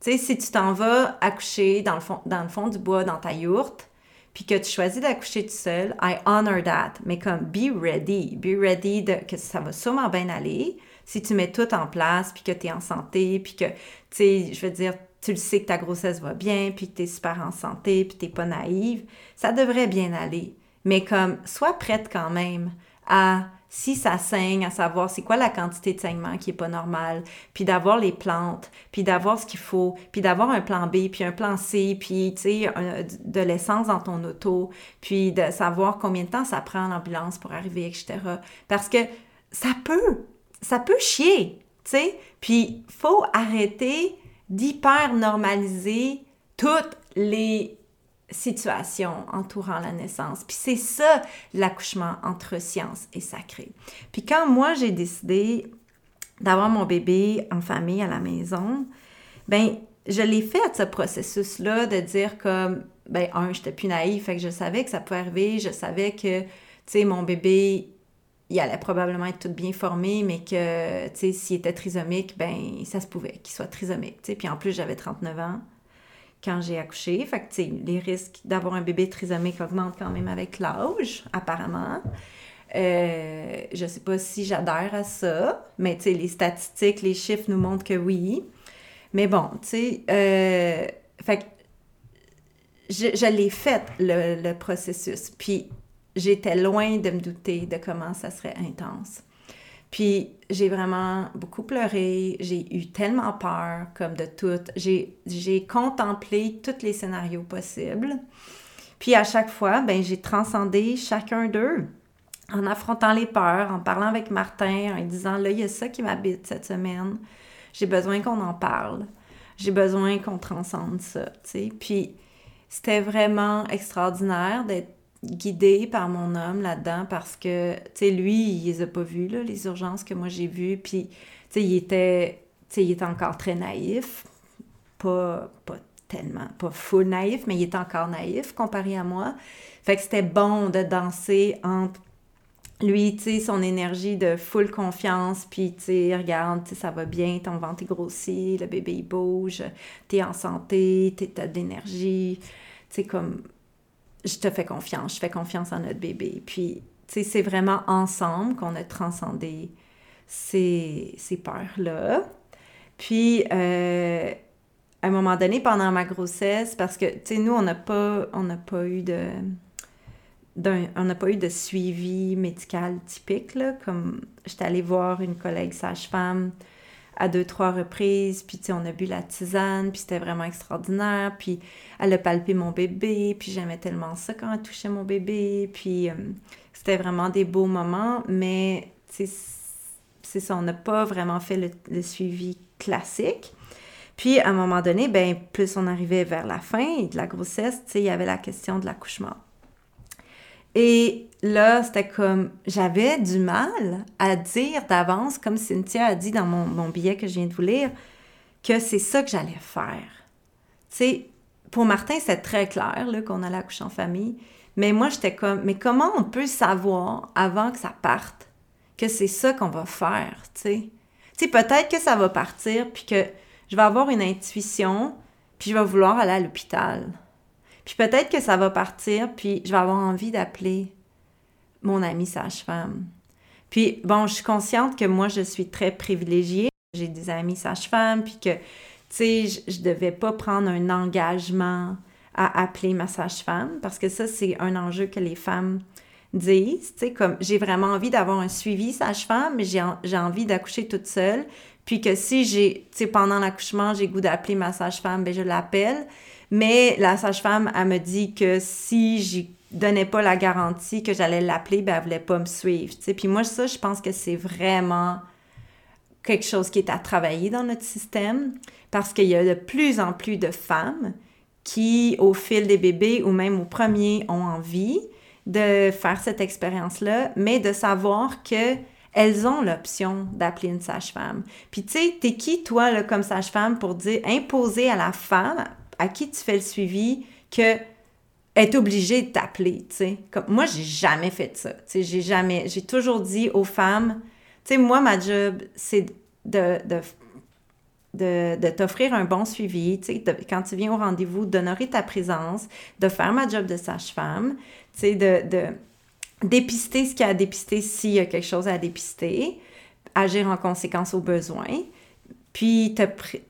Tu sais, si tu t'en vas accoucher dans le, fond, dans le fond du bois, dans ta yourte, puis que tu choisis d'accoucher tout seul, I honor that. Mais comme, be ready. Be ready de, que ça va sûrement bien aller. Si tu mets tout en place, puis que tu es en santé, puis que, tu sais, je veux dire, tu le sais que ta grossesse va bien, puis que tu super en santé, puis tu pas naïve, ça devrait bien aller. Mais comme, sois prête quand même à si ça saigne, à savoir c'est quoi la quantité de saignement qui est pas normale, puis d'avoir les plantes, puis d'avoir ce qu'il faut, puis d'avoir un plan B, puis un plan C, puis de l'essence dans ton auto, puis de savoir combien de temps ça prend l'ambulance pour arriver, etc. Parce que ça peut, ça peut chier, tu sais. Puis faut arrêter d'hyper normaliser toutes les situation entourant la naissance. Puis c'est ça l'accouchement entre science et sacré. Puis quand moi j'ai décidé d'avoir mon bébé en famille à la maison, ben je l'ai fait ce processus-là de dire comme ben un, j'étais plus naïve, fait que je savais que ça pouvait arriver, je savais que tu sais mon bébé il allait probablement être tout bien formé, mais que, tu sais, s'il était trisomique, ben ça se pouvait qu'il soit trisomique, tu sais. Puis en plus, j'avais 39 ans quand j'ai accouché. Fait que, les risques d'avoir un bébé trisomique augmentent quand même avec l'âge, apparemment. Euh, je sais pas si j'adhère à ça, mais les statistiques, les chiffres nous montrent que oui. Mais bon, tu euh, fait que je, l'ai fait, le, processus. Puis j'étais loin de me douter de comment ça serait intense. Puis j'ai vraiment beaucoup pleuré, j'ai eu tellement peur comme de tout. J'ai contemplé tous les scénarios possibles. Puis à chaque fois, ben j'ai transcendé chacun d'eux en affrontant les peurs, en parlant avec Martin, en disant là, il y a ça qui m'habite cette semaine. J'ai besoin qu'on en parle. J'ai besoin qu'on transcende ça, tu. Puis c'était vraiment extraordinaire d'être guidée par mon homme là-dedans parce que, tu sais, lui, il les a pas vues, là, les urgences que moi j'ai vues. Puis, tu sais, il était, il était encore très naïf. Pas, pas tellement, pas full naïf, mais il était encore naïf comparé à moi. Fait que c'était bon de danser entre lui, tu sais, son énergie de full confiance, puis tu sais, regarde, ça va bien, ton ventre est grossi, le bébé il bouge, t'es en santé, t'as de l'énergie, tu sais, comme, je te fais confiance, je fais confiance en notre bébé. Puis, tu sais, c'est vraiment ensemble qu'on a transcendé ces, ces peurs-là. Puis, euh, à un moment donné, pendant ma grossesse, parce que, tu sais, nous, on n'a pas, pas eu de on n'a pas eu de suivi médical typique, là, comme j'étais allée voir une collègue sage-femme à deux, trois reprises, puis on a bu la tisane, puis c'était vraiment extraordinaire, puis elle a palpé mon bébé, puis j'aimais tellement ça quand elle touchait mon bébé, puis euh, c'était vraiment des beaux moments, mais c'est ça, on n'a pas vraiment fait le, suivi classique. Puis à un moment donné, ben plus on arrivait vers la fin de la grossesse, il y avait la question de l'accouchement. Et là, c'était comme, j'avais du mal à dire d'avance, comme Cynthia a dit dans mon, billet que je viens de vous lire, que c'est ça que j'allais faire. Tu sais, pour Martin, c'est très clair qu'on allait accoucher en famille. Mais moi, j'étais comme, mais comment on peut savoir avant que ça parte que c'est ça qu'on va faire, tu sais? Tu sais, peut-être que ça va partir, puis que je vais avoir une intuition, puis je vais vouloir aller à l'hôpital. Puis peut-être que ça va partir, puis je vais avoir envie d'appeler mon amie sage-femme. Puis bon, je suis consciente que moi, je suis très privilégiée. J'ai des amis sage-femme, puis que, tu sais, je ne devais pas prendre un engagement à appeler ma sage-femme, parce que ça, c'est un enjeu que les femmes disent, tu sais, comme j'ai vraiment envie d'avoir un suivi sage-femme, mais j'ai envie d'accoucher toute seule, puis que si j'ai, tu sais, pendant l'accouchement, j'ai goût d'appeler ma sage-femme, ben je l'appelle, mais la sage-femme, elle me dit que si je donnais pas la garantie que j'allais l'appeler, ben elle voulait pas me suivre. Puis moi, ça, je pense que c'est vraiment quelque chose qui est à travailler dans notre système parce qu'il y a de plus en plus de femmes qui, au fil des bébés ou même au premier, ont envie de faire cette expérience-là, mais de savoir que elles ont l'option d'appeler une sage-femme. Puis tu sais, t'es qui, toi, comme sage-femme, pour dire, imposer à la femme, à qui tu fais le suivi que être obligé de t'appeler, tu sais. Comme, moi, j'ai jamais fait ça, tu sais, j'ai jamais, j'ai toujours dit aux femmes, tu sais, moi, ma job, c'est de, de, de, t'offrir un bon suivi, tu sais, quand tu viens au rendez-vous, d'honorer ta présence, de faire ma job de sage-femme, tu sais, de, de dépister ce qu'il y a à dépister s'il y a quelque chose à dépister, agir en conséquence aux besoins, puis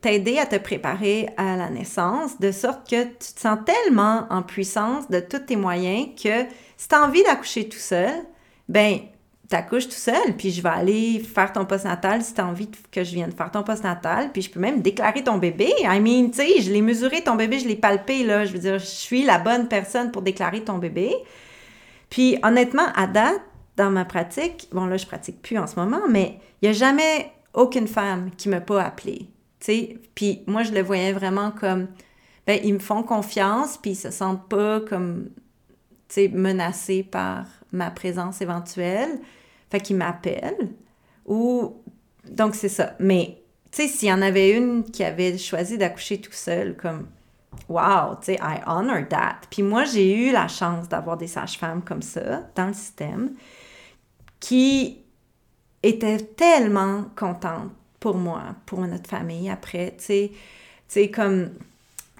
t'aider à te préparer à la naissance, de sorte que tu te sens tellement en puissance de tous tes moyens que si tu as envie d'accoucher tout seul, ben t'accouches tout seul, puis je vais aller faire ton postnatal si tu as envie que je vienne faire ton postnatal, puis je peux même déclarer ton bébé. I mean, tu sais, je l'ai mesuré ton bébé, je l'ai palpé, là. Je veux dire, je suis la bonne personne pour déclarer ton bébé. Puis honnêtement, à date, dans ma pratique, bon là, je pratique plus en ce moment, mais il n'y a jamais aucune femme qui m'a pas appelée. Puis moi, je le voyais vraiment comme, ben, ils me font confiance, puis ils se sentent pas comme, tu sais, menacés par ma présence éventuelle. Fait qu'ils m'appellent. Ou, donc c'est ça. Mais, tu sais, s'il y en avait une qui avait choisi d'accoucher tout seul, comme, wow, tu sais, I honor that. Puis moi, j'ai eu la chance d'avoir des sages-femmes comme ça dans le système qui était tellement contente pour moi, pour notre famille après, tu sais, tu sais, comme,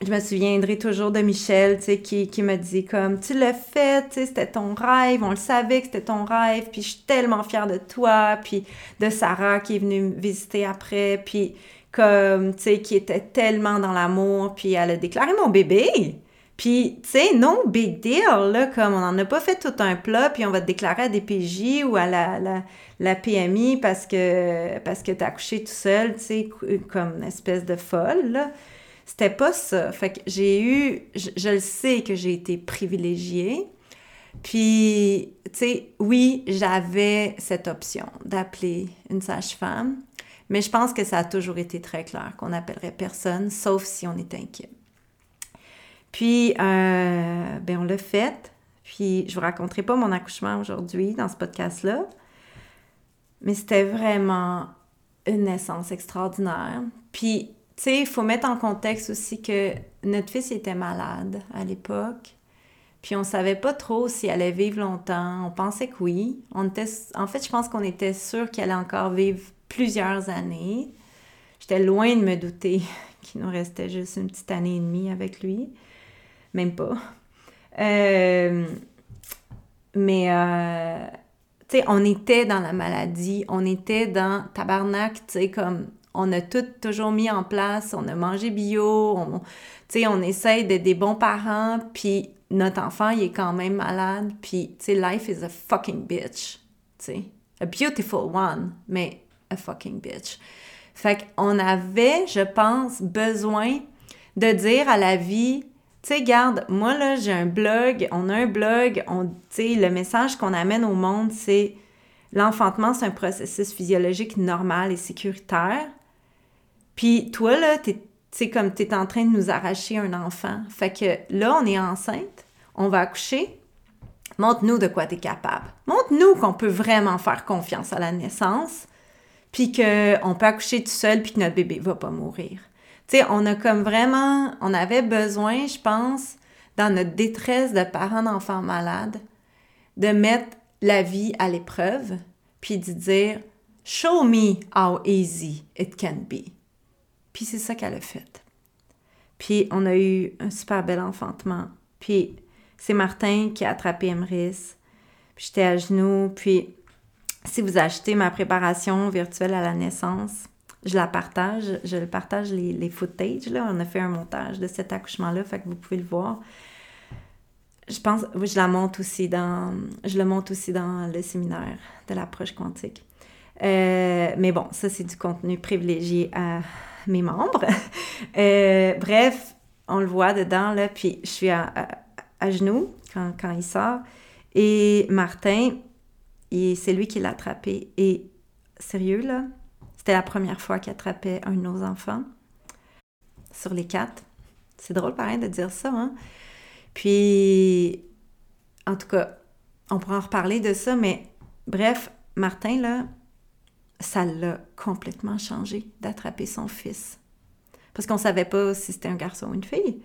je me souviendrai toujours de Michel, tu sais, qui, qui dit comme, tu l'as fait, tu sais, c'était ton rêve, on le savait que c'était ton rêve, puis je suis tellement fière de toi, puis de Sarah qui est venue me visiter après, puis comme, tu sais, qui était tellement dans l'amour, puis elle a déclaré mon bébé, Puis, tu sais, no big deal, là, comme on n'en a pas fait tout un plat, puis on va te déclarer à DPJ ou à la, la, PMI parce que, parce que t'as accouché tout seul, tu sais, comme une espèce de folle, là. C'était pas ça. Fait que j'ai eu, je, le sais que j'ai été privilégiée. Puis, tu sais, oui, j'avais cette option d'appeler une sage-femme, mais je pense que ça a toujours été très clair qu'on n'appellerait personne, sauf si on est inquiet. Puis, euh, ben on l'a fait. Puis, je vous raconterai pas mon accouchement aujourd'hui dans ce podcast-là. Mais c'était vraiment une naissance extraordinaire. Puis, tu sais, il faut mettre en contexte aussi que notre fils était malade à l'époque. Puis on savait pas trop s'il allait vivre longtemps. On pensait que oui. On était, en fait, je pense qu'on était sûr qu'il allait encore vivre plusieurs années. J'étais loin de me douter qu'il nous restait juste une petite année et demie avec lui même pas. Euh, mais, euh, tu sais, on était dans la maladie, on était dans tabarnak, tu sais, comme on a tout toujours mis en place, on a mangé bio, tu sais, on essaye d'être des bons parents, puis notre enfant, il est quand même malade, puis, tu sais, life is a fucking bitch, tu sais. A beautiful one, mais a fucking bitch. Fait qu'on avait, je pense, besoin de dire à la vie, tu sais, garde, moi là, j'ai un blog, on a un blog, on, tu sais, le message qu'on amène au monde, c'est l'enfantement, c'est un processus physiologique normal et sécuritaire. Puis toi, là, tu sais, comme tu es en train de nous arracher un enfant. Fait que là, on est enceinte, on va accoucher. Montre-nous de quoi tu es capable. Montre-nous qu'on peut vraiment faire confiance à la naissance, puis qu'on peut accoucher tout seul, puis que notre bébé va pas mourir. Tu sais, on a comme vraiment, on avait besoin, je pense, dans notre détresse de parents d'enfants malades, de mettre la vie à l'épreuve, puis de dire Show me how easy it can be. Puis c'est ça qu'elle a fait. Puis on a eu un super bel enfantement. Puis c'est Martin qui a attrapé Emrys. Puis j'étais à genoux. Puis si vous achetez ma préparation virtuelle à la naissance, je la partage, je partage les, les footage, là. On a fait un montage de cet accouchement-là, fait que vous pouvez le voir. Je pense, oui, je la monte aussi dans, je le monte aussi dans le séminaire de l'approche quantique. Euh, mais bon, ça, c'est du contenu privilégié à mes membres. Euh, bref, on le voit dedans, là, puis je suis à, genoux quand, il sort. Et Martin, c'est lui qui l'a attrapé. Et sérieux, là, c'était la première fois qu'il attrapait un de nos enfants sur les quatre. C'est drôle pareil de dire ça, hein? Puis, en tout cas, on pourra en reparler de ça, mais bref, Martin, là, ça l'a complètement changé d'attraper son fils. Parce qu'on savait pas si c'était un garçon ou une fille.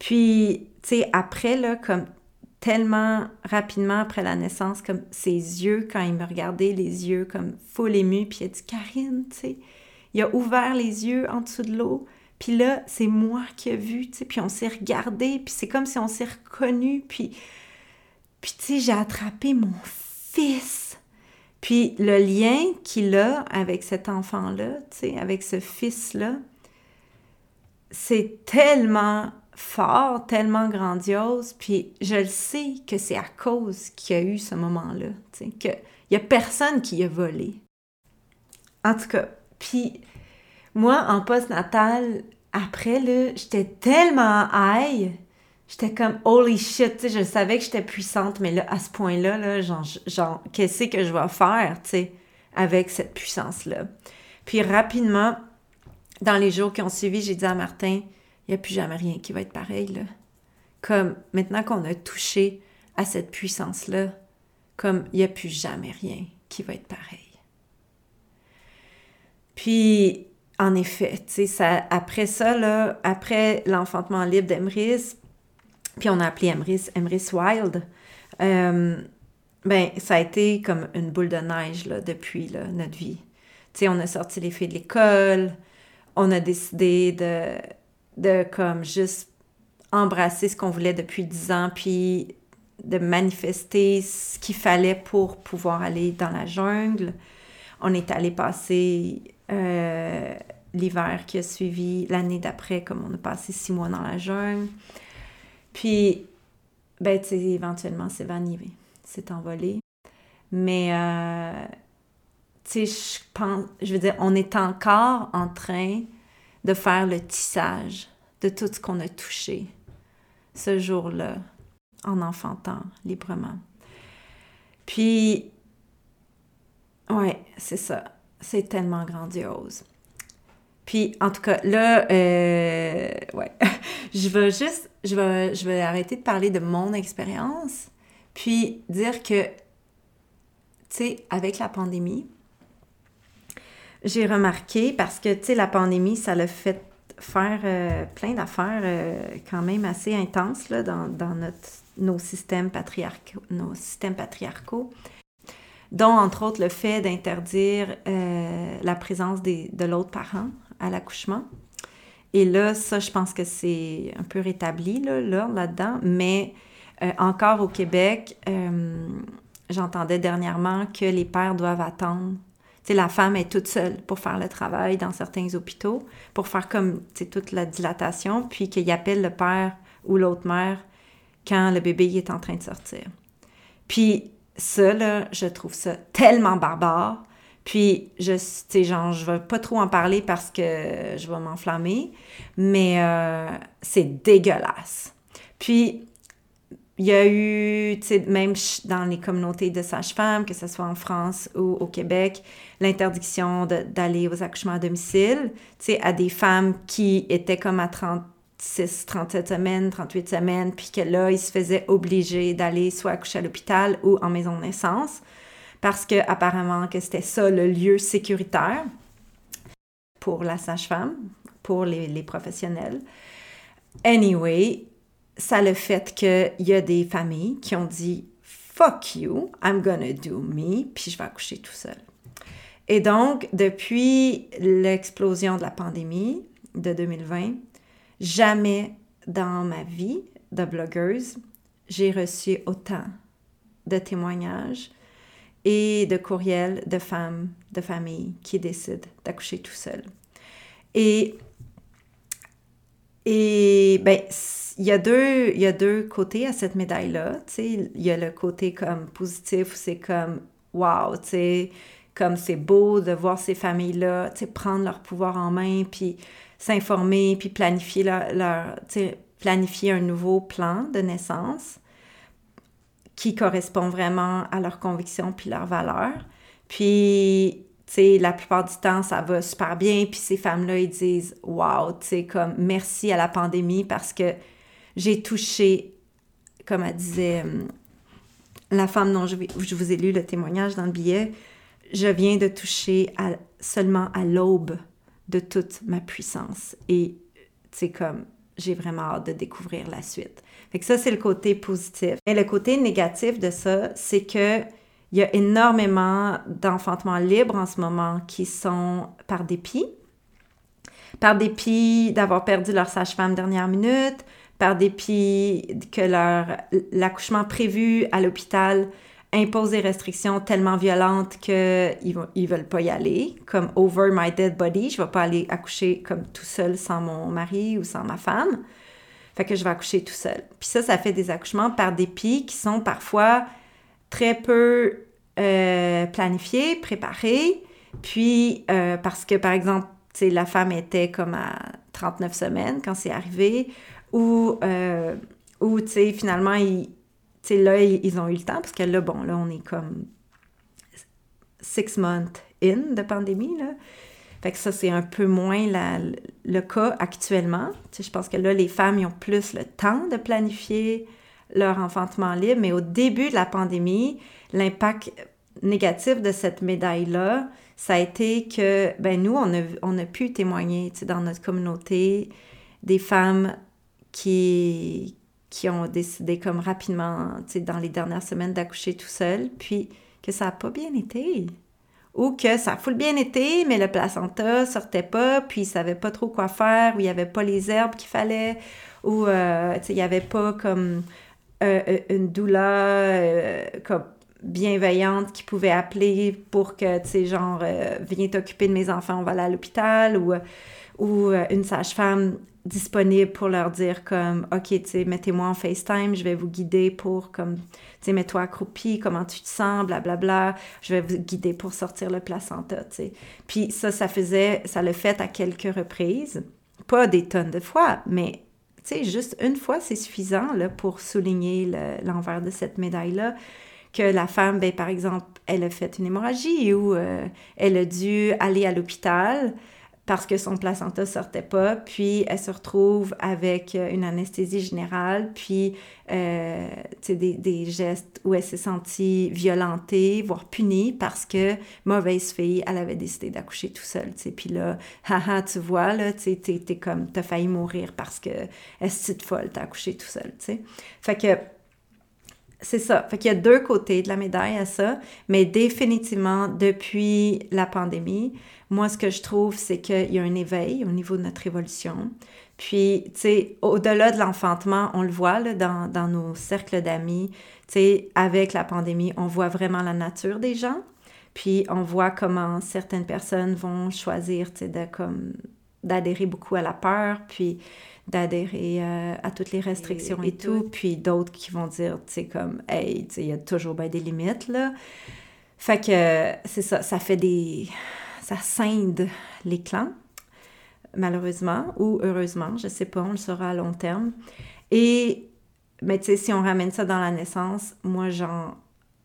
Puis, tu sais, après, là, comme tellement rapidement après la naissance, comme ses yeux, quand il me regardait, les yeux comme full ému, puis il a dit Karine, tu sais, il a ouvert les yeux en dessous de l'eau, puis là, c'est moi qui ai vu, tu sais, puis on s'est regardé, puis c'est comme si on s'est reconnu, puis, puis tu sais, j'ai attrapé mon fils. Puis le lien qu'il a avec cet enfant-là, tu sais, avec ce fils-là, c'est tellement fort, tellement grandiose, puis je le sais que c'est à cause qu'il y a eu ce moment-là, qu'il n'y a personne qui a volé. En tout cas, puis moi, en post-natal, après, j'étais tellement high, j'étais comme holy shit, tu sais, je savais que j'étais puissante, mais là, à ce point-là, là, genre, genre qu'est-ce que je vais faire, tu sais, avec cette puissance-là? Puis rapidement, dans les jours qui ont suivi, j'ai dit à Martin, n'y a plus jamais rien qui va être pareil. Là. Comme maintenant qu'on a touché à cette puissance-là, comme il n'y a plus jamais rien qui va être pareil. Puis, en effet, ça, après ça, là, après l'enfantement libre d'Emrys, puis on a appelé Emrys Emrys Wild, euh, ben, ça a été comme une boule de neige là, depuis là, notre vie. On a sorti les filles de l'école, on a décidé de de comme juste embrasser ce qu'on voulait depuis dix ans, puis de manifester ce qu'il fallait pour pouvoir aller dans la jungle. On est allé passer euh, l'hiver qui a suivi l'année d'après, comme on a passé six mois dans la jungle. Puis, ben, tu sais, éventuellement, c'est vanivé, c'est envolé. Mais, euh, tu sais, je pense, je veux dire, on est encore en train de faire le tissage de tout ce qu'on a touché ce jour-là en enfantant librement. Puis, ouais, c'est ça. C'est tellement grandiose. Puis, en tout cas, là, euh, ouais, je vais juste, je vais, je vais arrêter de parler de mon expérience, puis dire que, tu sais, avec la pandémie, j'ai remarqué, parce que, tu sais, la pandémie, ça l'a fait faire euh, plein d'affaires euh, quand même assez intenses là, dans, notre, nos, systèmes patriarcaux, nos systèmes patriarcaux, dont entre autres le fait d'interdire euh, la présence des, de l'autre parent à l'accouchement. Et là, ça, je pense que c'est un peu rétabli, là, là-dedans, mais encore au Québec, j'entendais dernièrement que les pères doivent attendre la femme est toute seule pour faire le travail dans certains hôpitaux, pour faire comme toute la dilatation, puis qu'il appelle le père ou l'autre mère quand le bébé est en train de sortir. Puis ça, je trouve ça tellement barbare. Puis, je, tu genre, je vais pas trop en parler parce que je vais m'enflammer, mais euh, c'est dégueulasse. Puis, il y a eu, même dans les communautés de sages-femmes, que ce soit en France ou au Québec, l'interdiction d'aller aux accouchements à domicile, à des femmes qui étaient comme à 36, 37 semaines, 38 semaines, puis que là, ils se faisaient obliger d'aller soit accoucher à l'hôpital ou en maison de naissance, parce que apparemment que c'était ça le lieu sécuritaire pour la sage-femme, pour les, les professionnels. Anyway, ça le fait qu'il y a des familles qui ont dit fuck you, I'm gonna do me, puis je vais accoucher tout seul. Et donc, depuis l'explosion de la pandémie de 2020, jamais dans ma vie de blogueuse, j'ai reçu autant de témoignages et de courriels de femmes, de familles qui décident d'accoucher tout seul. Et, et ben, il y, a deux, y a deux côtés à cette médaille-là. Il y a le côté comme positif c'est comme wow, comme c'est beau de voir ces familles-là, prendre leur pouvoir en main, puis s'informer, puis planifier leur planifier un nouveau plan de naissance qui correspond vraiment à leurs convictions puis leurs valeurs. Puis, la plupart du temps, ça va super bien. Puis ces femmes-là, ils disent, wow, tu comme merci à la pandémie parce que j'ai touché, comme elle disait euh, la femme dont je, vous ai lu le témoignage dans le billet, je viens de toucher seulement à l'aube de toute ma puissance. Et c'est comme, j'ai vraiment hâte de découvrir la suite. Fait ça, c'est le côté positif. Et le côté négatif de ça, c'est que il y a énormément d'enfantements libres en ce moment qui sont par dépit. Par dépit d'avoir perdu leur sage-femme dernière minute, par dépit que leur l'accouchement prévu à l'hôpital impose des restrictions tellement violentes qu'ils ils veulent pas y aller, comme over my dead body, je vais pas aller accoucher comme tout seul sans mon mari ou sans ma femme. Fait que je vais accoucher tout seul. Puis ça, ça fait des accouchements par dépit qui sont parfois très peu euh, planifiés, préparés. Puis euh, parce que, par exemple, la femme était comme à 39 semaines quand c'est arrivé, ou, euh, finalement, ils, là, ils ont eu le temps, parce que là, bon, là, on est comme six months in de pandémie, là. Fait que ça, c'est un peu moins le cas actuellement. Je pense que là, les femmes, ils ont plus le temps de planifier leur enfantement libre, mais au début de la pandémie, l'impact négatif de cette médaille-là, ça a été que, ben nous, on a, on a pu témoigner, dans notre communauté, des femmes qui, qui ont décidé comme rapidement, dans les dernières semaines d'accoucher tout seul, puis que ça n'a pas bien été. Ou que ça a full bien été, mais le placenta sortait pas, puis il savait pas trop quoi faire, ou il n'y avait pas les herbes qu'il fallait, ou euh, il n'y avait pas comme euh, euh, une douleur comme bienveillante qui pouvait appeler pour que, tu sais, genre, viens t'occuper de mes enfants, on va aller à l'hôpital, ou ou euh, une sage-femme disponible pour leur dire comme OK, tu sais, mettez-moi en FaceTime, je vais vous guider pour comme tu sais, mets-toi accroupi, comment tu te sens, blablabla. Bla, bla, je vais vous guider pour sortir le placenta, tu sais. Puis ça, ça faisait, ça le fait à quelques reprises, pas des tonnes de fois, mais tu sais, juste une fois, c'est suffisant pour souligner l'envers de cette médaille-là que la femme, ben, par exemple, elle a fait une hémorragie ou euh, elle a dû aller à l'hôpital parce que son placenta sortait pas, puis elle se retrouve avec euh, une anesthésie générale, puis euh, des, des, gestes où elle s'est sentie violentée, voire punie, parce que mauvaise fille, elle avait décidé d'accoucher tout seul, tu. Puis là, haha, tu vois, là, tu t'es comme, t'as failli mourir parce que est folle, t'as accouché tout seul, tu sais. Fait que c'est ça. Fait qu'il y a deux côtés de la médaille à ça, mais définitivement, depuis la pandémie, moi, ce que je trouve, c'est qu'il y a un éveil au niveau de notre évolution. Puis, tu sais, au-delà de l'enfantement, on le voit là, dans, dans nos cercles d'amis, tu sais, avec la pandémie, on voit vraiment la nature des gens. Puis, on voit comment certaines personnes vont choisir, tu sais, de comme d'adhérer beaucoup à la peur, puis d'adhérer euh, à toutes les restrictions et, tout. Puis d'autres qui vont dire, tu sais, comme, hey, tu sais, il y a toujours bien des limites, là. Fait que c'est ça, ça fait des. Ça scinde les clans, malheureusement, ou heureusement, je sais pas, on le saura à long terme. Et, mais tu sais, si on ramène ça dans la naissance, moi, genre,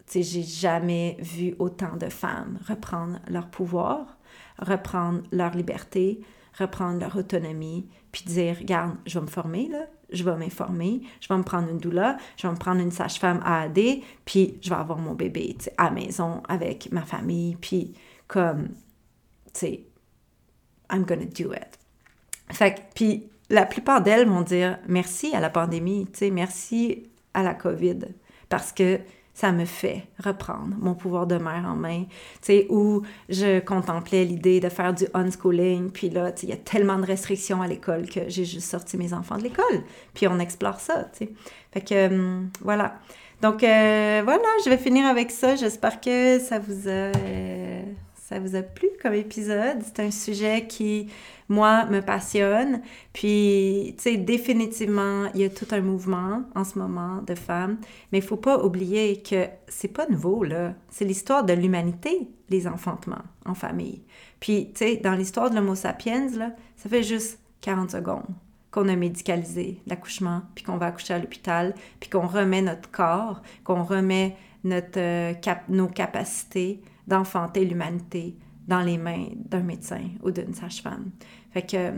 tu sais, j'ai jamais vu autant de femmes reprendre leur pouvoir, reprendre leur liberté, reprendre leur autonomie, puis dire, regarde, je vais me former, là, je vais m'informer, je vais me prendre une doula, je vais me prendre une sage-femme AAD, puis je vais avoir mon bébé à la maison avec ma famille, puis comme, tu sais, I'm gonna do it. Fait que, puis la plupart d'elles vont dire merci à la pandémie, tu sais, merci à la COVID, parce que ça me fait reprendre mon pouvoir de mère en main, tu sais, où je contemplais l'idée de faire du unschooling, puis là, tu sais, il y a tellement de restrictions à l'école que j'ai juste sorti mes enfants de l'école, puis on explore ça, tu sais. Fait que, hum, voilà. Donc, euh, voilà, je vais finir avec ça. J'espère que ça vous a ça vous a plu comme épisode. C'est un sujet qui, moi, me passionne. Puis, tu sais, définitivement, il y a tout un mouvement en ce moment de femmes. Mais il faut pas oublier que c'est pas nouveau, là. C'est l'histoire de l'humanité, les enfantements en famille. Puis, tu sais, dans l'histoire de l'Homo sapiens, là, ça fait juste 40 secondes qu'on a médicalisé l'accouchement, puis qu'on va accoucher à l'hôpital, puis qu'on remet notre corps, qu'on remet notre, euh, cap nos capacités d'enfanter l'humanité dans les mains d'un médecin ou d'une sage-femme. Fait que euh,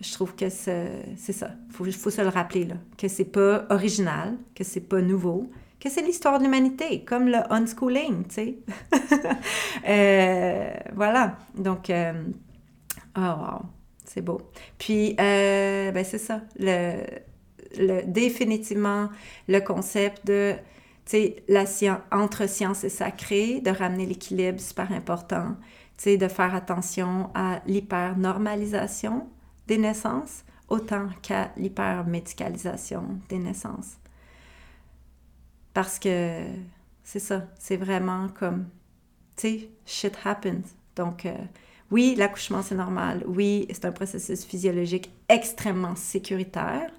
je trouve que c'est ça. Il faut, se le rappeler, là, que c'est pas original, que c'est pas nouveau, que c'est l'histoire de l'humanité, comme le unschooling, tu sais. euh, voilà. Donc, euh, oh wow, c'est beau. Puis, euh, ben c'est ça. Le, le, définitivement, le concept de la science, entre science et sacré, de ramener l'équilibre, super important. De faire attention à l'hyper-normalisation des naissances autant qu'à l'hyper-médicalisation des naissances. Parce que c'est ça, c'est vraiment comme, tu sais, shit happens. Donc, euh, oui, l'accouchement, c'est normal. Oui, c'est un processus physiologique extrêmement sécuritaire,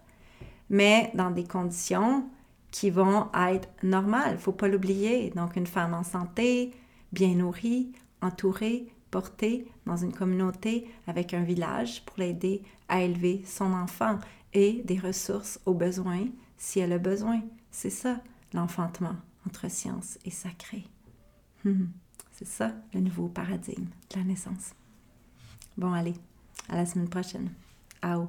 mais dans des conditions qui vont être normales. Il faut pas l'oublier. Donc, une femme en santé, bien nourrie, entourée, portée dans une communauté avec un village pour l'aider à élever son enfant et des ressources aux besoins si elle a besoin. C'est ça, l'enfantement entre science et sacré. Hum, c'est ça, le nouveau paradigme de la naissance. Bon, allez, à la semaine prochaine. Au.